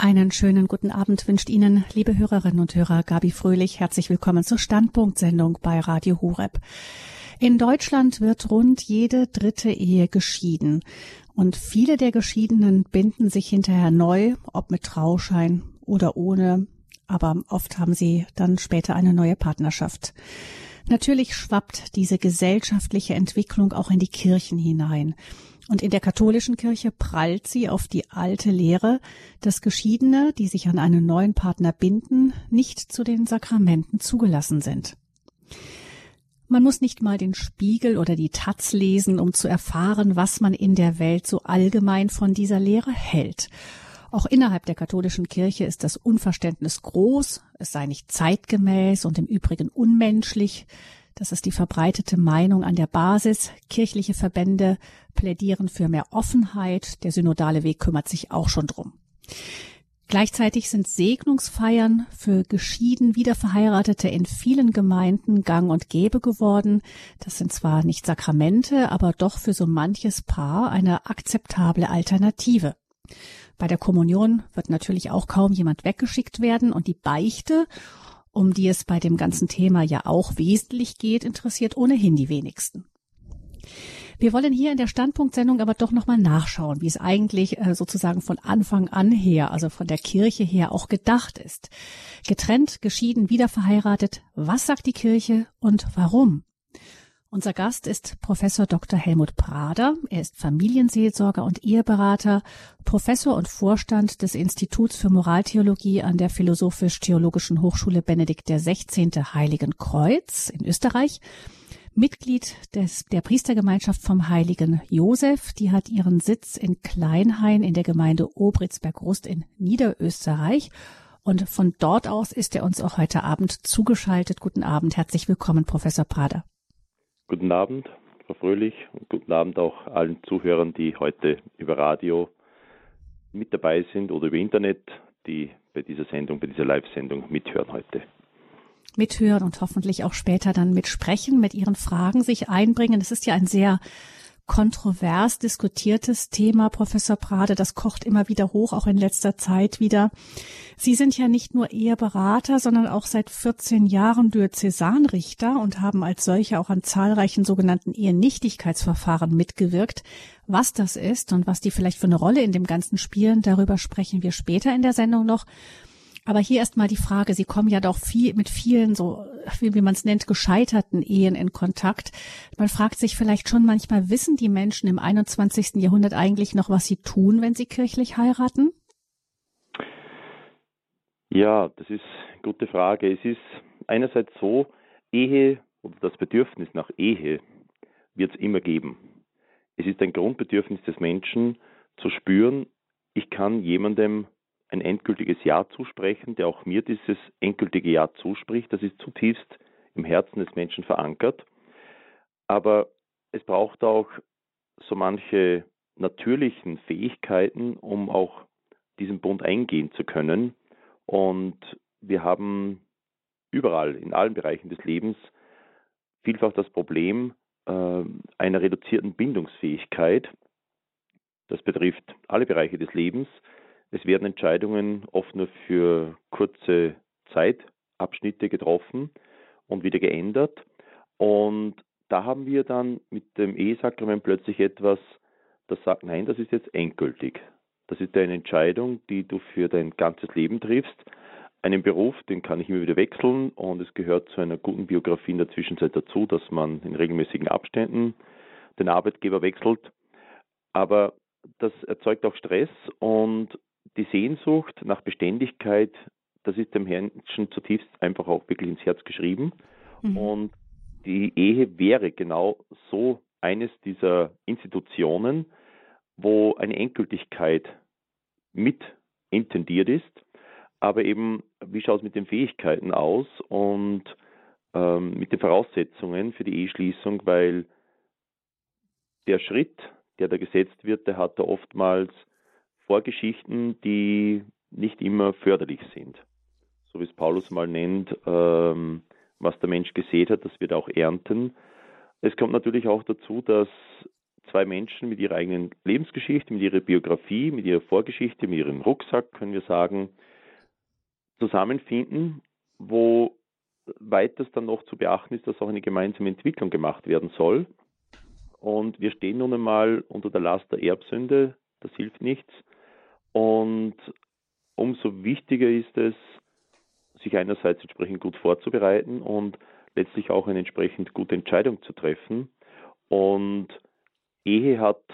Einen schönen guten Abend wünscht Ihnen, liebe Hörerinnen und Hörer, Gabi Fröhlich. Herzlich willkommen zur Standpunktsendung bei Radio Horeb. In Deutschland wird rund jede dritte Ehe geschieden. Und viele der Geschiedenen binden sich hinterher neu, ob mit Trauschein oder ohne. Aber oft haben sie dann später eine neue Partnerschaft. Natürlich schwappt diese gesellschaftliche Entwicklung auch in die Kirchen hinein. Und in der katholischen Kirche prallt sie auf die alte Lehre, dass Geschiedene, die sich an einen neuen Partner binden, nicht zu den Sakramenten zugelassen sind. Man muss nicht mal den Spiegel oder die Taz lesen, um zu erfahren, was man in der Welt so allgemein von dieser Lehre hält. Auch innerhalb der katholischen Kirche ist das Unverständnis groß, es sei nicht zeitgemäß und im Übrigen unmenschlich, das ist die verbreitete Meinung an der Basis. Kirchliche Verbände plädieren für mehr Offenheit. Der synodale Weg kümmert sich auch schon drum. Gleichzeitig sind Segnungsfeiern für geschieden Wiederverheiratete in vielen Gemeinden gang und gäbe geworden. Das sind zwar nicht Sakramente, aber doch für so manches Paar eine akzeptable Alternative. Bei der Kommunion wird natürlich auch kaum jemand weggeschickt werden und die Beichte um die es bei dem ganzen Thema ja auch wesentlich geht, interessiert ohnehin die wenigsten. Wir wollen hier in der Standpunktsendung aber doch nochmal nachschauen, wie es eigentlich äh, sozusagen von Anfang an her, also von der Kirche her auch gedacht ist. Getrennt, geschieden, wieder verheiratet. Was sagt die Kirche und warum? Unser Gast ist Professor Dr. Helmut Prader. Er ist Familienseelsorger und Eheberater, Professor und Vorstand des Instituts für Moraltheologie an der Philosophisch-Theologischen Hochschule Benedikt XVI. Heiligen Kreuz in Österreich. Mitglied des, der Priestergemeinschaft vom Heiligen Josef. Die hat ihren Sitz in Kleinhain in der Gemeinde Obritzberg-Rust in Niederösterreich. Und von dort aus ist er uns auch heute Abend zugeschaltet. Guten Abend. Herzlich willkommen, Professor Prader. Guten Abend, Frau Fröhlich, und guten Abend auch allen Zuhörern, die heute über Radio mit dabei sind oder über Internet, die bei dieser Sendung, bei dieser Live-Sendung mithören heute. Mithören und hoffentlich auch später dann mitsprechen, mit Ihren Fragen sich einbringen. Es ist ja ein sehr kontrovers diskutiertes Thema, Professor Prade. Das kocht immer wieder hoch, auch in letzter Zeit wieder. Sie sind ja nicht nur Eheberater, sondern auch seit 14 Jahren Diözesanrichter und haben als solche auch an zahlreichen sogenannten Ehenichtigkeitsverfahren mitgewirkt. Was das ist und was die vielleicht für eine Rolle in dem Ganzen spielen, darüber sprechen wir später in der Sendung noch. Aber hier erstmal die Frage, Sie kommen ja doch viel mit vielen so, wie, wie man es nennt, gescheiterten Ehen in Kontakt. Man fragt sich vielleicht schon manchmal, wissen die Menschen im 21. Jahrhundert eigentlich noch, was sie tun, wenn sie kirchlich heiraten? Ja, das ist eine gute Frage. Es ist einerseits so, Ehe oder das Bedürfnis nach Ehe wird es immer geben. Es ist ein Grundbedürfnis des Menschen zu spüren, ich kann jemandem ein endgültiges Ja zusprechen, der auch mir dieses endgültige Ja zuspricht. Das ist zutiefst im Herzen des Menschen verankert. Aber es braucht auch so manche natürlichen Fähigkeiten, um auch diesen Bund eingehen zu können. Und wir haben überall, in allen Bereichen des Lebens, vielfach das Problem äh, einer reduzierten Bindungsfähigkeit. Das betrifft alle Bereiche des Lebens. Es werden Entscheidungen oft nur für kurze Zeitabschnitte getroffen und wieder geändert. Und da haben wir dann mit dem Ehesakrament plötzlich etwas, das sagt, nein, das ist jetzt endgültig. Das ist eine Entscheidung, die du für dein ganzes Leben triffst. Einen Beruf, den kann ich immer wieder wechseln und es gehört zu einer guten Biografie in der Zwischenzeit dazu, dass man in regelmäßigen Abständen den Arbeitgeber wechselt. Aber das erzeugt auch Stress und die Sehnsucht nach Beständigkeit, das ist dem Menschen zutiefst einfach auch wirklich ins Herz geschrieben. Mhm. Und die Ehe wäre genau so eines dieser Institutionen, wo eine Endgültigkeit mit intendiert ist, aber eben, wie schaut es mit den Fähigkeiten aus und ähm, mit den Voraussetzungen für die Eheschließung, weil der Schritt, der da gesetzt wird, der hat da oftmals Vorgeschichten, die nicht immer förderlich sind. So wie es Paulus mal nennt, ähm, was der Mensch gesät hat, das wird auch ernten. Es kommt natürlich auch dazu, dass zwei Menschen mit ihrer eigenen Lebensgeschichte, mit ihrer Biografie, mit ihrer Vorgeschichte, mit ihrem Rucksack, können wir sagen, zusammenfinden, wo weiters dann noch zu beachten ist, dass auch eine gemeinsame Entwicklung gemacht werden soll. Und wir stehen nun einmal unter der Last der Erbsünde, das hilft nichts. Und umso wichtiger ist es, sich einerseits entsprechend gut vorzubereiten und letztlich auch eine entsprechend gute Entscheidung zu treffen. Und Ehe hat,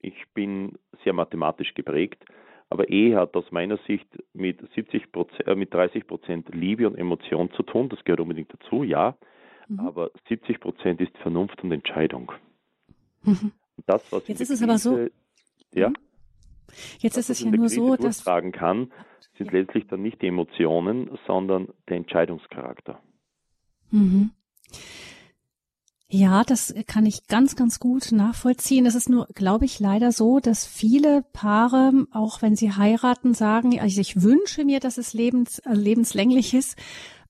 ich bin sehr mathematisch geprägt, aber Ehe hat aus meiner Sicht mit 70 äh, mit 30 Prozent Liebe und Emotion zu tun. Das gehört unbedingt dazu, ja. Mhm. Aber 70 Prozent ist Vernunft und Entscheidung. Mhm. Das, was Jetzt ist es aber so. Ja. Mhm. Jetzt ist es ja nur so, dass tragen kann, sind ja. letztlich dann nicht die Emotionen, sondern der Entscheidungscharakter. Mhm. Ja, das kann ich ganz, ganz gut nachvollziehen. Es ist nur, glaube ich, leider so, dass viele Paare, auch wenn sie heiraten, sagen, also ich wünsche mir, dass es lebens, äh, lebenslänglich ist,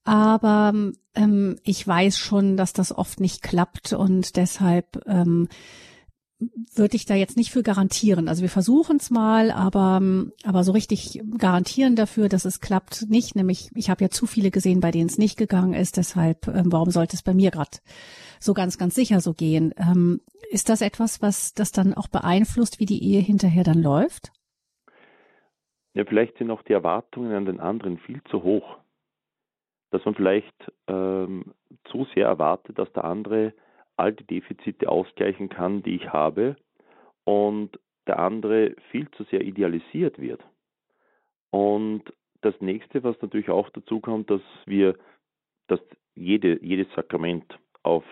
aber ähm, ich weiß schon, dass das oft nicht klappt und deshalb ähm, würde ich da jetzt nicht für garantieren. Also wir versuchen es mal, aber, aber so richtig garantieren dafür, dass es klappt, nicht. Nämlich, ich habe ja zu viele gesehen, bei denen es nicht gegangen ist. Deshalb, ähm, warum sollte es bei mir gerade so ganz, ganz sicher so gehen? Ähm, ist das etwas, was das dann auch beeinflusst, wie die Ehe hinterher dann läuft? Ja, vielleicht sind auch die Erwartungen an den anderen viel zu hoch. Dass man vielleicht ähm, zu sehr erwartet, dass der andere all die Defizite ausgleichen kann, die ich habe und der andere viel zu sehr idealisiert wird. Und das nächste, was natürlich auch dazu kommt, dass wir, dass jede, jedes Sakrament auf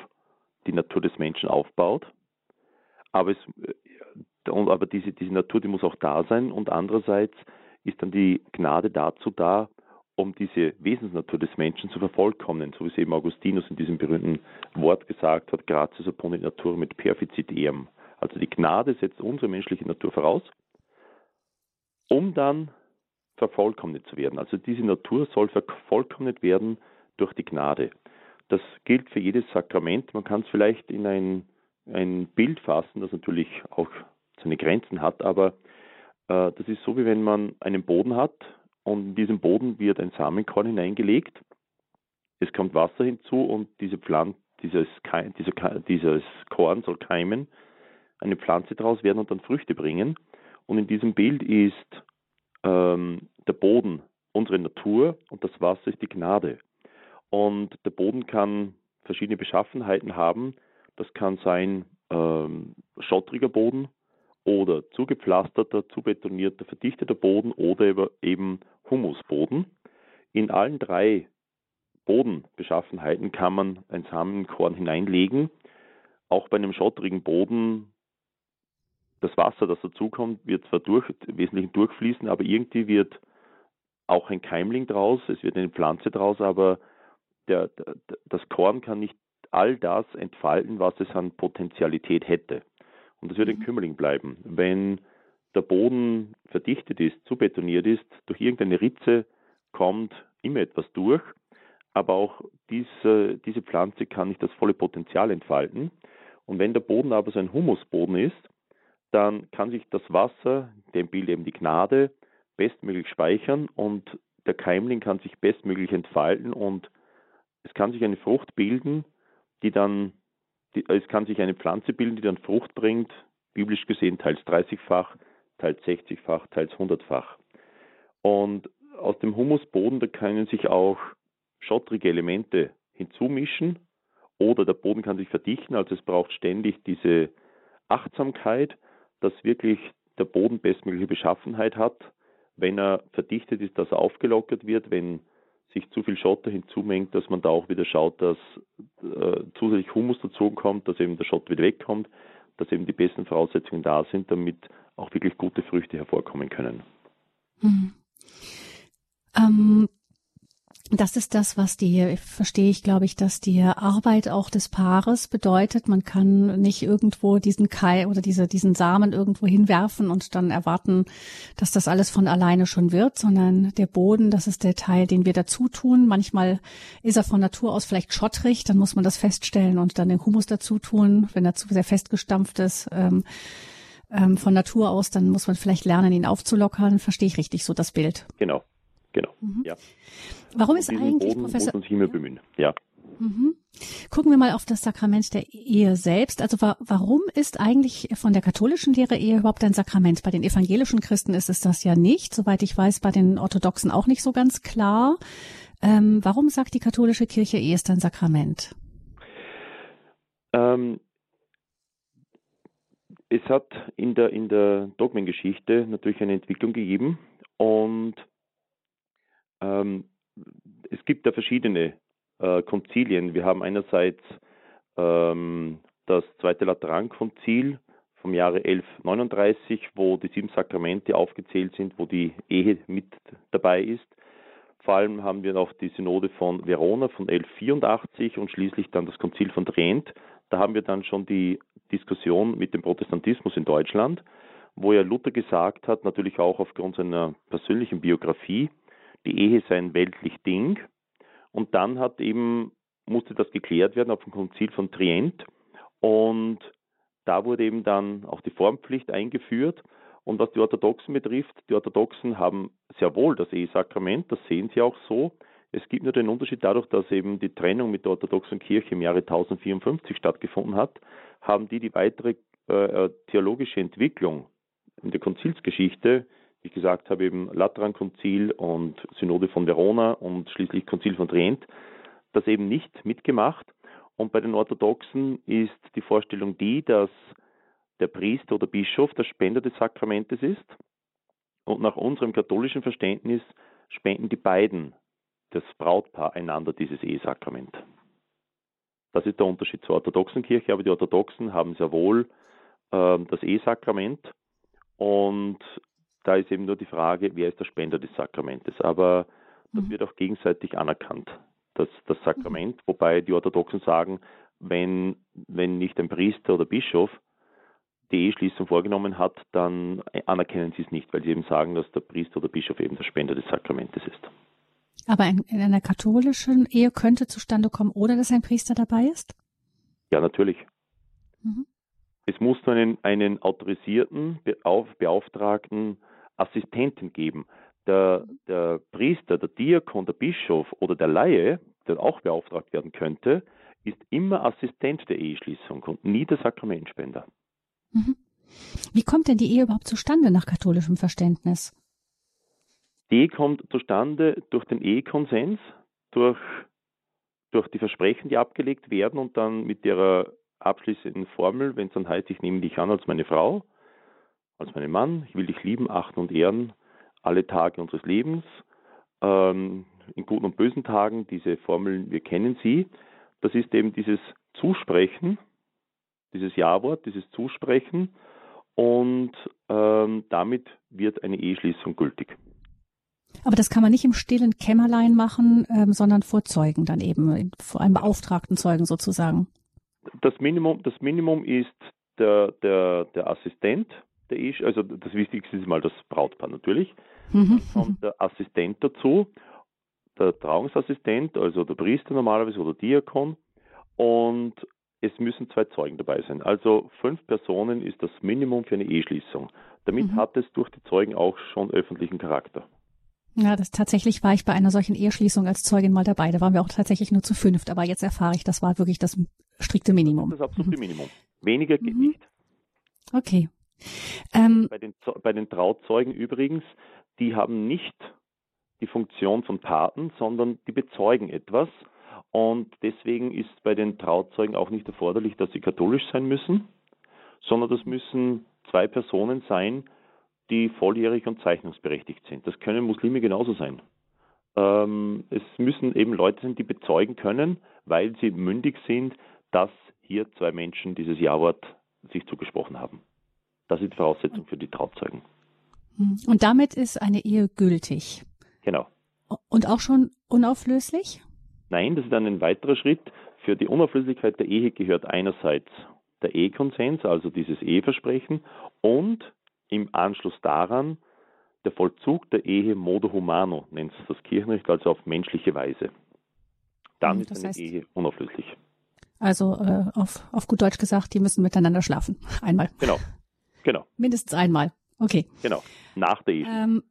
die Natur des Menschen aufbaut. Aber, es, aber diese, diese Natur, die muss auch da sein. Und andererseits ist dann die Gnade dazu da, um diese Wesensnatur des Menschen zu vervollkommnen, so wie es eben Augustinus in diesem berühmten Wort gesagt hat, gratias opponit natur mit perfizit eam. Also die Gnade setzt unsere menschliche Natur voraus, um dann vervollkommnet zu werden. Also diese Natur soll vervollkommnet werden durch die Gnade. Das gilt für jedes Sakrament. Man kann es vielleicht in ein, ein Bild fassen, das natürlich auch seine Grenzen hat, aber äh, das ist so, wie wenn man einen Boden hat, und in diesem Boden wird ein Samenkorn hineingelegt. Es kommt Wasser hinzu und diese Pflanze, dieses, dieser, dieses Korn soll keimen, eine Pflanze daraus werden und dann Früchte bringen. Und in diesem Bild ist ähm, der Boden unsere Natur und das Wasser ist die Gnade. Und der Boden kann verschiedene Beschaffenheiten haben. Das kann sein ähm, schottriger Boden oder zugepflasterter, zubetonierter, verdichteter Boden oder eben Humusboden. In allen drei Bodenbeschaffenheiten kann man ein Samenkorn hineinlegen. Auch bei einem schottrigen Boden, das Wasser, das dazukommt, wird zwar durch, wesentlich durchfließen, aber irgendwie wird auch ein Keimling draus, es wird eine Pflanze draus, aber der, der, das Korn kann nicht all das entfalten, was es an Potenzialität hätte. Und das wird ein mhm. Kümmerling bleiben. Wenn der Boden verdichtet ist, zu betoniert ist, durch irgendeine Ritze kommt immer etwas durch, aber auch diese, diese Pflanze kann nicht das volle Potenzial entfalten. Und wenn der Boden aber so ein Humusboden ist, dann kann sich das Wasser, dem Bild eben die Gnade, bestmöglich speichern und der Keimling kann sich bestmöglich entfalten und es kann sich eine Frucht bilden, die dann, die, es kann sich eine Pflanze bilden, die dann Frucht bringt, biblisch gesehen teils 30-fach, teils 60-fach, teils 100-fach. Und aus dem Humusboden, da können sich auch schottrige Elemente hinzumischen oder der Boden kann sich verdichten, also es braucht ständig diese Achtsamkeit, dass wirklich der Boden bestmögliche Beschaffenheit hat. Wenn er verdichtet ist, dass er aufgelockert wird, wenn sich zu viel Schotter hinzumengt, dass man da auch wieder schaut, dass äh, zusätzlich Humus dazu kommt, dass eben der Schott wieder wegkommt, dass eben die besten Voraussetzungen da sind, damit auch wirklich gute Früchte hervorkommen können. Mhm. Ähm, Das ist das, was die, verstehe ich, glaube ich, dass die Arbeit auch des Paares bedeutet. Man kann nicht irgendwo diesen Keil oder diese, diesen Samen irgendwo hinwerfen und dann erwarten, dass das alles von alleine schon wird, sondern der Boden, das ist der Teil, den wir dazu tun. Manchmal ist er von Natur aus vielleicht schottrig, dann muss man das feststellen und dann den Humus dazu tun, wenn er zu sehr festgestampft ist. Ähm, ähm, von Natur aus, dann muss man vielleicht lernen, ihn aufzulockern. Verstehe ich richtig so das Bild? Genau. Genau. Mhm. Ja. Warum ist eigentlich Boden Professor? Uns immer bemühen. Ja. Mhm. Gucken wir mal auf das Sakrament der Ehe selbst. Also wa warum ist eigentlich von der katholischen Lehre Ehe überhaupt ein Sakrament? Bei den evangelischen Christen ist es das ja nicht, soweit ich weiß, bei den Orthodoxen auch nicht so ganz klar. Ähm, warum sagt die katholische Kirche Ehe ist ein Sakrament? Ähm, es hat in der, in der Dogmengeschichte natürlich eine Entwicklung gegeben und ähm, es gibt da verschiedene äh, Konzilien. Wir haben einerseits ähm, das Zweite Laterankonzil vom Jahre 1139, wo die sieben Sakramente aufgezählt sind, wo die Ehe mit dabei ist. Vor allem haben wir noch die Synode von Verona von 1184 und schließlich dann das Konzil von Trient. Da haben wir dann schon die Diskussion mit dem Protestantismus in Deutschland, wo ja Luther gesagt hat, natürlich auch aufgrund seiner persönlichen Biografie, die Ehe sei ein weltlich Ding. Und dann hat eben, musste das geklärt werden auf dem Konzil von Trient. Und da wurde eben dann auch die Formpflicht eingeführt. Und was die Orthodoxen betrifft, die Orthodoxen haben sehr wohl das Ehesakrament, das sehen sie auch so. Es gibt nur den Unterschied dadurch, dass eben die Trennung mit der orthodoxen Kirche im Jahre 1054 stattgefunden hat, haben die die weitere äh, theologische Entwicklung in der Konzilsgeschichte wie ich gesagt habe, eben Laterankonzil und Synode von Verona und schließlich Konzil von Trient, das eben nicht mitgemacht. Und bei den Orthodoxen ist die Vorstellung die, dass der Priester oder Bischof der Spender des Sakramentes ist. Und nach unserem katholischen Verständnis spenden die beiden, das Brautpaar, einander dieses Ehesakrament. Das ist der Unterschied zur orthodoxen Kirche, aber die Orthodoxen haben sehr wohl äh, das Ehesakrament und da ist eben nur die Frage, wer ist der Spender des Sakramentes. Aber das mhm. wird auch gegenseitig anerkannt, das, das Sakrament, mhm. wobei die Orthodoxen sagen, wenn, wenn nicht ein Priester oder Bischof die Eheschließung vorgenommen hat, dann anerkennen sie es nicht, weil sie eben sagen, dass der Priester oder Bischof eben der Spender des Sakramentes ist. Aber in, in einer katholischen Ehe könnte zustande kommen, ohne dass ein Priester dabei ist? Ja, natürlich. Mhm. Es muss nur einen, einen autorisierten, beauftragten Assistenten geben. Der, der Priester, der Diakon, der Bischof oder der Laie, der auch beauftragt werden könnte, ist immer Assistent der Eheschließung und nie der Sakramentspender. Mhm. Wie kommt denn die Ehe überhaupt zustande nach katholischem Verständnis? Die Ehe kommt zustande durch den Ehekonsens, durch, durch die Versprechen, die abgelegt werden und dann mit ihrer abschließenden Formel, wenn es dann heißt, ich nehme dich an als meine Frau, als meinen Mann, ich will dich lieben, achten und ehren, alle Tage unseres Lebens, ähm, in guten und bösen Tagen, diese Formeln, wir kennen sie. Das ist eben dieses Zusprechen, dieses Ja-Wort, dieses Zusprechen und ähm, damit wird eine Eheschließung gültig. Aber das kann man nicht im stillen Kämmerlein machen, ähm, sondern vor Zeugen dann eben, vor einem beauftragten Zeugen sozusagen. Das Minimum, das Minimum ist der, der, der Assistent, der ist, also das Wichtigste ist mal das Brautpaar natürlich. Mhm. Dann kommt der Assistent dazu, der Trauungsassistent, also der Priester normalerweise oder Diakon. Und es müssen zwei Zeugen dabei sein. Also fünf Personen ist das Minimum für eine Eheschließung. Damit mhm. hat es durch die Zeugen auch schon öffentlichen Charakter. Ja, das tatsächlich war ich bei einer solchen Eheschließung als Zeugin mal dabei. Da waren wir auch tatsächlich nur zu fünft. Aber jetzt erfahre ich, das war wirklich das strikte Minimum. Das das absolute mhm. Minimum. Weniger geht mhm. nicht. Okay. Ähm, bei, den, bei den Trauzeugen übrigens, die haben nicht die Funktion von Paten, sondern die bezeugen etwas. Und deswegen ist bei den Trauzeugen auch nicht erforderlich, dass sie katholisch sein müssen, sondern das müssen zwei Personen sein, die volljährig und zeichnungsberechtigt sind. Das können Muslime genauso sein. Ähm, es müssen eben Leute sein, die bezeugen können, weil sie mündig sind, dass hier zwei Menschen dieses Ja-Wort sich zugesprochen haben. Das ist die Voraussetzung für die Trauzeugen. Und damit ist eine Ehe gültig. Genau. Und auch schon unauflöslich? Nein, das ist dann ein weiterer Schritt. Für die Unauflöslichkeit der Ehe gehört einerseits der Ehekonsens, also dieses Eheversprechen, und im Anschluss daran der Vollzug der Ehe modo humano, nennt es das Kirchenrecht, also auf menschliche Weise. Dann das ist eine heißt, Ehe unauflöslich. Also äh, auf, auf gut Deutsch gesagt, die müssen miteinander schlafen. Einmal. Genau. Genau. Mindestens einmal. Okay. Genau. Nach der Eheschließung. Ähm,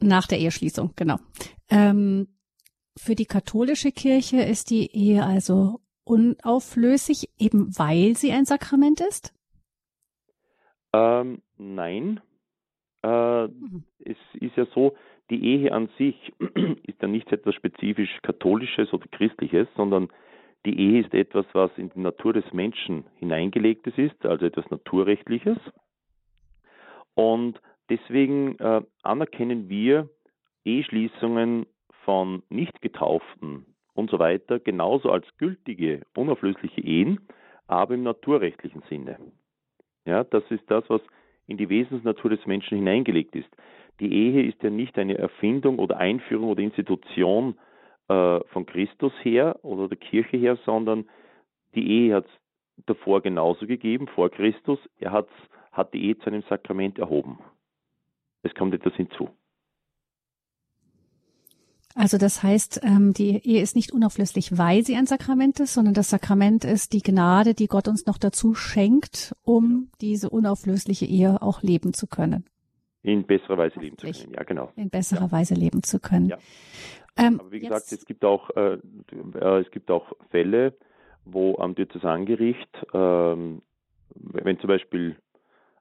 nach der Eheschließung, genau. Ähm, für die katholische Kirche ist die Ehe also unauflöslich, eben weil sie ein Sakrament ist? Ähm, nein. Äh, mhm. Es ist ja so, die Ehe an sich ist ja nicht etwas spezifisch Katholisches oder Christliches, sondern die Ehe ist etwas, was in die Natur des Menschen hineingelegtes ist, also etwas Naturrechtliches. Und deswegen äh, anerkennen wir Eheschließungen von Nicht-Getauften und so weiter genauso als gültige, unauflösliche Ehen, aber im naturrechtlichen Sinne. Ja, das ist das, was in die Wesensnatur des Menschen hineingelegt ist. Die Ehe ist ja nicht eine Erfindung oder Einführung oder Institution äh, von Christus her oder der Kirche her, sondern die Ehe hat es davor genauso gegeben, vor Christus. Er hat's, hat die Ehe zu einem Sakrament erhoben. Es kommt etwas hinzu. Also das heißt, ähm, die Ehe ist nicht unauflöslich, weil sie ein Sakrament ist, sondern das Sakrament ist die Gnade, die Gott uns noch dazu schenkt, um diese unauflösliche Ehe auch leben zu können. In besserer Weise leben zu können, ja genau. In besserer ja. Weise leben zu können. Ja. Ähm, Aber wie gesagt, es gibt auch äh, äh, es gibt auch Fälle, wo am Diözesangericht, ähm, wenn zum Beispiel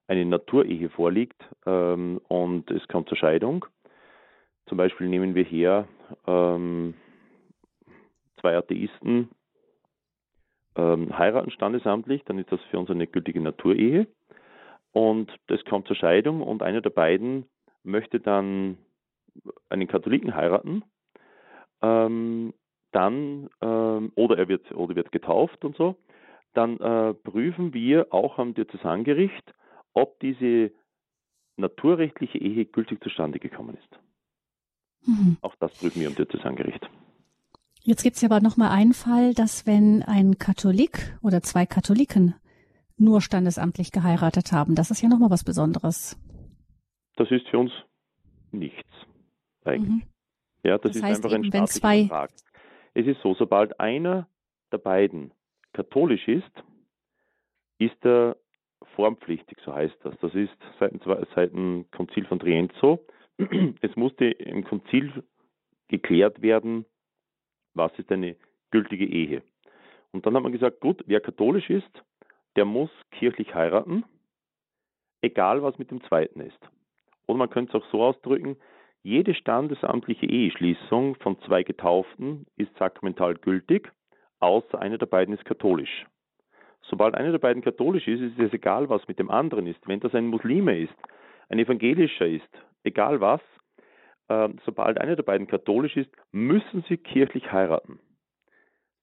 eine Naturehe vorliegt ähm, und es kommt zur Scheidung, zum Beispiel nehmen wir her ähm, zwei Atheisten ähm, heiraten standesamtlich, dann ist das für uns eine gültige Naturehe. Und das kommt zur Scheidung und einer der beiden möchte dann einen Katholiken heiraten. Ähm, dann, ähm, oder er wird, oder wird getauft und so. Dann äh, prüfen wir auch am Diözesangericht, ob diese naturrechtliche Ehe gültig zustande gekommen ist. Mhm. Auch das prüfen wir im Diözesangericht. Jetzt gibt es ja aber nochmal einen Fall, dass wenn ein Katholik oder zwei Katholiken nur standesamtlich geheiratet haben, das ist ja nochmal was Besonderes. Das ist für uns nichts eigentlich. Mhm. Ja, das, das ist heißt einfach eben, ein zwei... Vertrag. Es ist so, sobald einer der beiden katholisch ist, ist er formpflichtig, so heißt das. Das ist seit, seit dem Konzil von Trient so. es musste im Konzil geklärt werden, was ist eine gültige Ehe. Und dann hat man gesagt, gut, wer katholisch ist, der muss kirchlich heiraten, egal was mit dem zweiten ist. Oder man könnte es auch so ausdrücken, jede standesamtliche Eheschließung von zwei Getauften ist sakramental gültig, außer einer der beiden ist katholisch. Sobald einer der beiden katholisch ist, ist es egal, was mit dem anderen ist. Wenn das ein Muslime ist, ein evangelischer ist, egal was, äh, sobald einer der beiden katholisch ist, müssen sie kirchlich heiraten.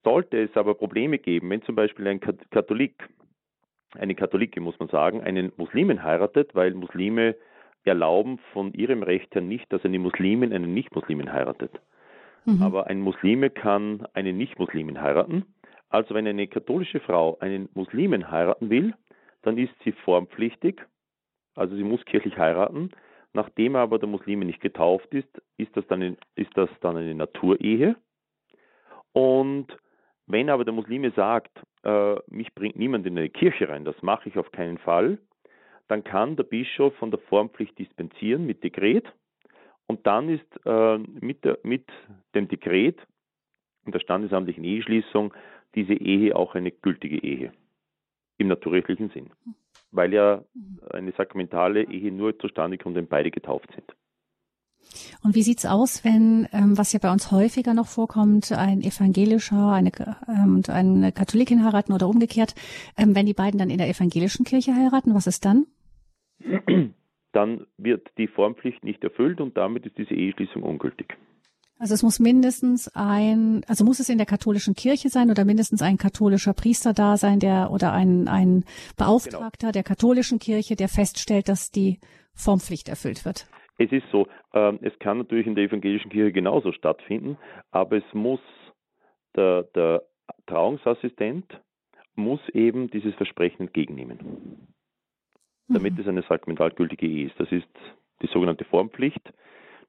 Sollte es aber Probleme geben, wenn zum Beispiel ein Katholik, eine Katholike muss man sagen, einen Muslimen heiratet, weil Muslime erlauben von ihrem Recht her nicht, dass eine Muslimin einen Nicht-Muslimen heiratet. Mhm. Aber ein Muslime kann einen Nicht-Muslimen heiraten. Also wenn eine katholische Frau einen Muslimen heiraten will, dann ist sie formpflichtig, also sie muss kirchlich heiraten, Nachdem aber der Muslime nicht getauft ist, ist das dann, in, ist das dann eine Naturehe. Und wenn aber der Muslime sagt, äh, mich bringt niemand in eine Kirche rein, das mache ich auf keinen Fall, dann kann der Bischof von der Formpflicht dispensieren mit Dekret. Und dann ist äh, mit, der, mit dem Dekret und der standesamtlichen Eheschließung diese Ehe auch eine gültige Ehe im naturrechtlichen Sinn weil ja eine sakramentale Ehe nur zustande kommt, wenn beide getauft sind. Und wie sieht's aus, wenn, ähm, was ja bei uns häufiger noch vorkommt, ein evangelischer eine, ähm, und eine Katholikin heiraten oder umgekehrt, ähm, wenn die beiden dann in der evangelischen Kirche heiraten, was ist dann? Dann wird die Formpflicht nicht erfüllt und damit ist diese Eheschließung ungültig. Also es muss mindestens ein, also muss es in der katholischen Kirche sein oder mindestens ein katholischer Priester da sein, der oder ein, ein Beauftragter genau. der katholischen Kirche, der feststellt, dass die Formpflicht erfüllt wird. Es ist so, äh, es kann natürlich in der evangelischen Kirche genauso stattfinden, aber es muss der, der Trauungsassistent muss eben dieses Versprechen entgegennehmen, damit mhm. es eine sakramentalgültige Ehe ist. Das ist die sogenannte Formpflicht,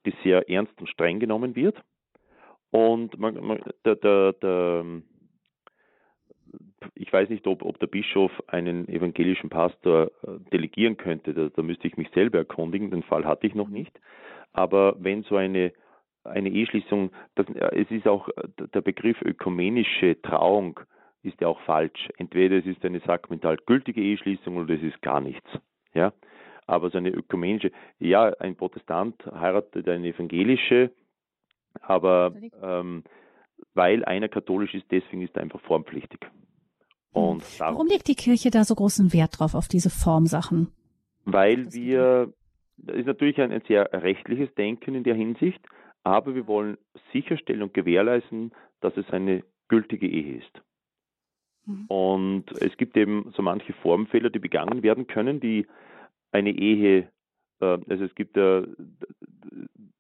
die sehr ernst und streng genommen wird. Und man, man, der, der, der, ich weiß nicht, ob, ob, der Bischof einen evangelischen Pastor äh, delegieren könnte. Da, da, müsste ich mich selber erkundigen. Den Fall hatte ich noch nicht. Aber wenn so eine, eine Eheschließung, das, es ist auch der Begriff ökumenische Trauung ist ja auch falsch. Entweder es ist eine sakramental gültige Eheschließung oder es ist gar nichts. Ja? Aber so eine ökumenische, ja, ein Protestant heiratet eine evangelische, aber ähm, weil einer katholisch ist, deswegen ist er einfach formpflichtig. Hm. Und Warum legt die Kirche da so großen Wert drauf, auf diese Formsachen? Weil wir, das ist natürlich ein, ein sehr rechtliches Denken in der Hinsicht, aber wir wollen sicherstellen und gewährleisten, dass es eine gültige Ehe ist. Mhm. Und es gibt eben so manche Formfehler, die begangen werden können, die eine Ehe, äh, also es gibt ja,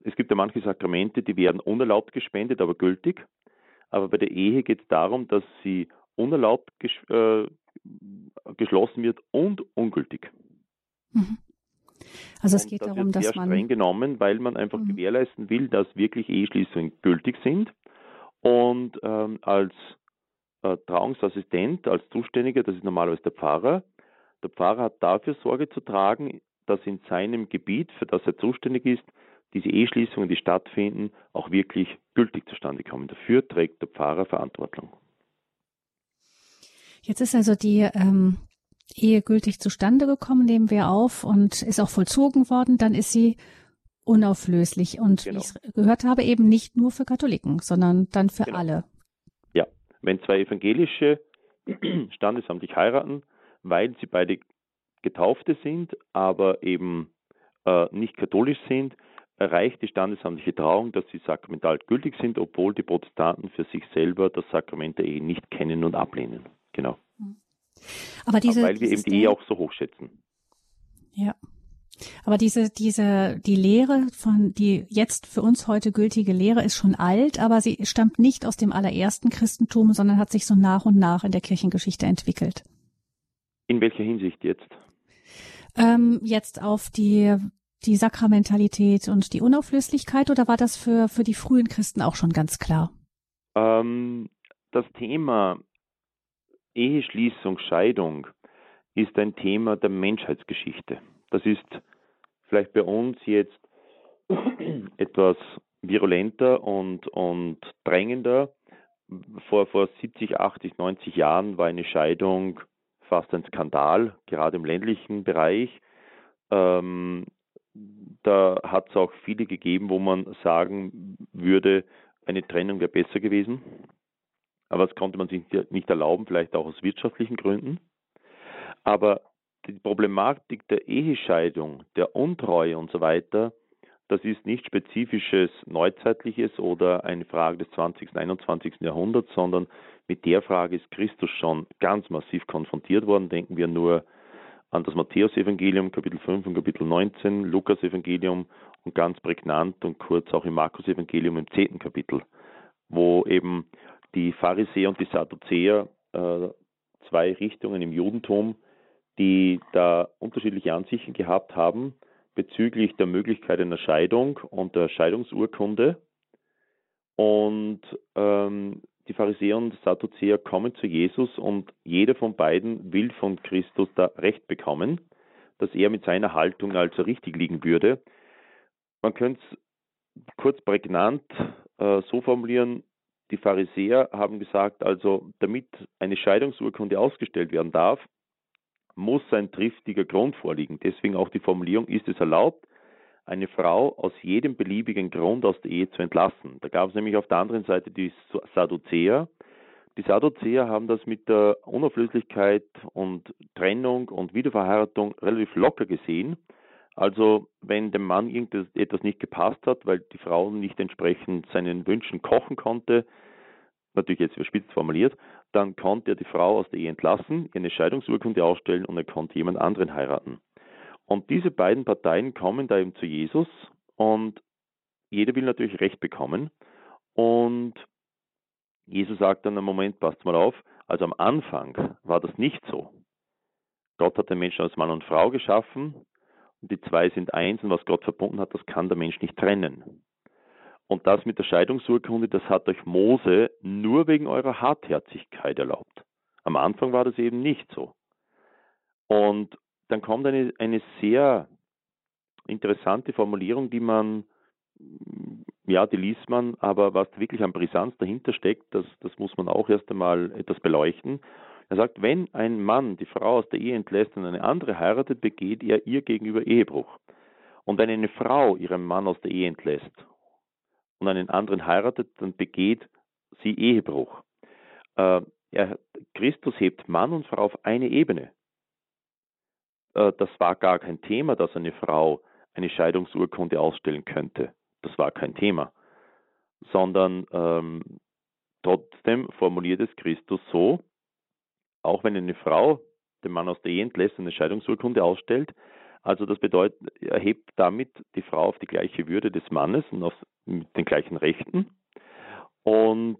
es gibt ja manche Sakramente, die werden unerlaubt gespendet, aber gültig. Aber bei der Ehe geht es darum, dass sie unerlaubt ges äh, geschlossen wird und ungültig. Mhm. Also es geht das darum, dass sehr man streng genommen, weil man einfach mhm. gewährleisten will, dass wirklich Eheschließungen gültig sind. Und ähm, als äh, Trauungsassistent, als Zuständiger, das ist normalerweise der Pfarrer. Der Pfarrer hat dafür Sorge zu tragen, dass in seinem Gebiet, für das er zuständig ist, diese Eheschließungen, die stattfinden, auch wirklich gültig zustande kommen. Dafür trägt der Pfarrer Verantwortung. Jetzt ist also die ähm, Ehe gültig zustande gekommen, nehmen wir auf, und ist auch vollzogen worden. Dann ist sie unauflöslich und genau. wie ich gehört habe, eben nicht nur für Katholiken, sondern dann für genau. alle. Ja, wenn zwei evangelische standesamtlich heiraten, weil sie beide Getaufte sind, aber eben äh, nicht katholisch sind, erreicht die standesamtliche Trauung, dass sie sakramental gültig sind, obwohl die Protestanten für sich selber das Sakrament der Ehe nicht kennen und ablehnen. Genau. Aber diese, weil wir eben die Ehe auch so hochschätzen. Ja. Aber diese, diese, die Lehre von, die jetzt für uns heute gültige Lehre ist schon alt, aber sie stammt nicht aus dem allerersten Christentum, sondern hat sich so nach und nach in der Kirchengeschichte entwickelt. In welcher Hinsicht jetzt? Ähm, jetzt auf die, die Sakramentalität und die Unauflöslichkeit oder war das für, für die frühen Christen auch schon ganz klar? Ähm, das Thema Eheschließung, Scheidung ist ein Thema der Menschheitsgeschichte. Das ist vielleicht bei uns jetzt etwas virulenter und, und drängender. Vor, vor 70, 80, 90 Jahren war eine Scheidung fast ein Skandal, gerade im ländlichen Bereich. Ähm, da hat es auch viele gegeben, wo man sagen würde, eine Trennung wäre besser gewesen. Aber das konnte man sich nicht erlauben, vielleicht auch aus wirtschaftlichen Gründen. Aber die Problematik der Ehescheidung, der Untreue und so weiter, das ist nicht spezifisches Neuzeitliches oder eine Frage des 20. und 21. Jahrhunderts, sondern mit der Frage ist Christus schon ganz massiv konfrontiert worden. Denken wir nur an das Matthäus-Evangelium, Kapitel 5 und Kapitel 19, Lukas-Evangelium und ganz prägnant und kurz auch im Markus-Evangelium im 10. Kapitel, wo eben die Pharisäer und die Sadduzäer, äh, zwei Richtungen im Judentum, die da unterschiedliche Ansichten gehabt haben bezüglich der Möglichkeit einer Scheidung und der Scheidungsurkunde. Und ähm, die Pharisäer und Sadduzäer kommen zu Jesus und jeder von beiden will von Christus da Recht bekommen, dass er mit seiner Haltung also richtig liegen würde. Man könnte es kurz prägnant äh, so formulieren, die Pharisäer haben gesagt, also damit eine Scheidungsurkunde ausgestellt werden darf, muss ein triftiger Grund vorliegen. Deswegen auch die Formulierung, ist es erlaubt, eine Frau aus jedem beliebigen Grund aus der Ehe zu entlassen. Da gab es nämlich auf der anderen Seite die Sadduzäer. Die Sadduzäer haben das mit der Unauflöslichkeit und Trennung und Wiederverheiratung relativ locker gesehen. Also wenn dem Mann irgendetwas nicht gepasst hat, weil die Frau nicht entsprechend seinen Wünschen kochen konnte, natürlich jetzt überspitzt formuliert, dann konnte er die Frau aus der Ehe entlassen, eine Scheidungsurkunde ausstellen und er konnte jemand anderen heiraten. Und diese beiden Parteien kommen da eben zu Jesus Und jeder will natürlich Recht bekommen. Und Jesus sagt dann, im Moment, passt mal auf, also am Anfang war das nicht so. Gott hat den Menschen als Mann und Frau geschaffen und die zwei sind eins und was Gott verbunden hat, das kann der Mensch nicht trennen. Und das mit der Scheidungsurkunde, das hat euch Mose nur wegen eurer Hartherzigkeit erlaubt. Am Anfang war das eben nicht so. Und dann kommt eine, eine sehr interessante Formulierung, die man, ja, die liest man, aber was wirklich an Brisanz dahinter steckt, das, das muss man auch erst einmal etwas beleuchten. Er sagt, wenn ein Mann die Frau aus der Ehe entlässt und eine andere heiratet, begeht er ihr gegenüber Ehebruch. Und wenn eine Frau ihren Mann aus der Ehe entlässt und einen anderen heiratet, dann begeht sie Ehebruch. Äh, er, Christus hebt Mann und Frau auf eine Ebene. Äh, das war gar kein Thema, dass eine Frau eine Scheidungsurkunde ausstellen könnte. Das war kein Thema. Sondern ähm, trotzdem formuliert es Christus so, auch wenn eine Frau den Mann aus der Ehe entlässt und eine Scheidungsurkunde ausstellt, also das bedeutet, er hebt damit die Frau auf die gleiche Würde des Mannes und auf den gleichen Rechten. Und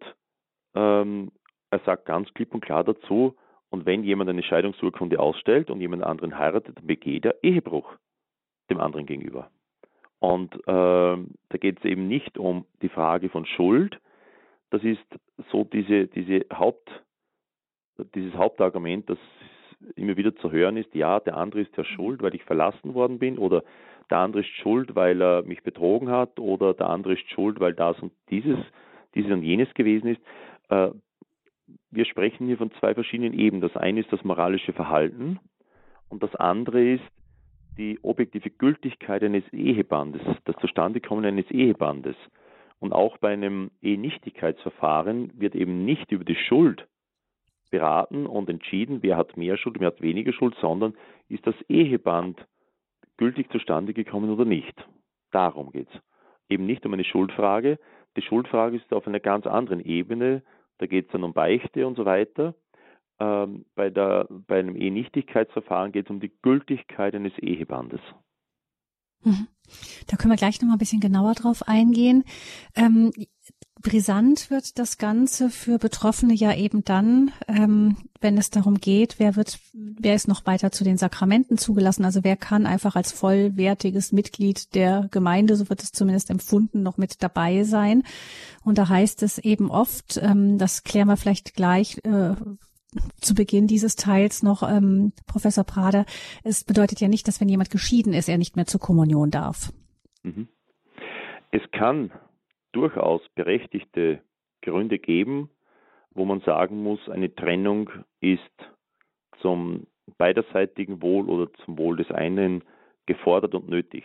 ähm, er sagt ganz klipp und klar dazu, und wenn jemand eine Scheidungsurkunde ausstellt und jemand anderen heiratet, dann begeht er Ehebruch dem anderen gegenüber. Und äh, da geht es eben nicht um die Frage von Schuld. Das ist so diese, diese Haupt, dieses Hauptargument, das immer wieder zu hören ist, ja, der andere ist ja schuld, weil ich verlassen worden bin, oder der andere ist schuld, weil er mich betrogen hat, oder der andere ist schuld, weil das und dieses, dieses und jenes gewesen ist. Äh, wir sprechen hier von zwei verschiedenen Ebenen. Das eine ist das moralische Verhalten und das andere ist die objektive Gültigkeit eines Ehebandes, das Zustandekommen eines Ehebandes. Und auch bei einem Ehenichtigkeitsverfahren wird eben nicht über die Schuld beraten und entschieden, wer hat mehr Schuld, wer hat weniger Schuld, sondern ist das Eheband gültig zustande gekommen oder nicht. Darum geht es. Eben nicht um eine Schuldfrage. Die Schuldfrage ist auf einer ganz anderen Ebene. Da geht es dann um Beichte und so weiter. Ähm, bei, der, bei einem Ehenichtigkeitsverfahren geht es um die Gültigkeit eines Ehebandes. Mhm. Da können wir gleich noch mal ein bisschen genauer drauf eingehen. Ähm, brisant wird das Ganze für Betroffene ja eben dann, ähm, wenn es darum geht, wer wird, wer ist noch weiter zu den Sakramenten zugelassen? Also wer kann einfach als vollwertiges Mitglied der Gemeinde, so wird es zumindest empfunden, noch mit dabei sein? Und da heißt es eben oft, ähm, das klären wir vielleicht gleich, äh, zu Beginn dieses Teils noch, ähm, Professor Prader, es bedeutet ja nicht, dass wenn jemand geschieden ist, er nicht mehr zur Kommunion darf. Mhm. Es kann durchaus berechtigte Gründe geben, wo man sagen muss, eine Trennung ist zum beiderseitigen Wohl oder zum Wohl des einen gefordert und nötig.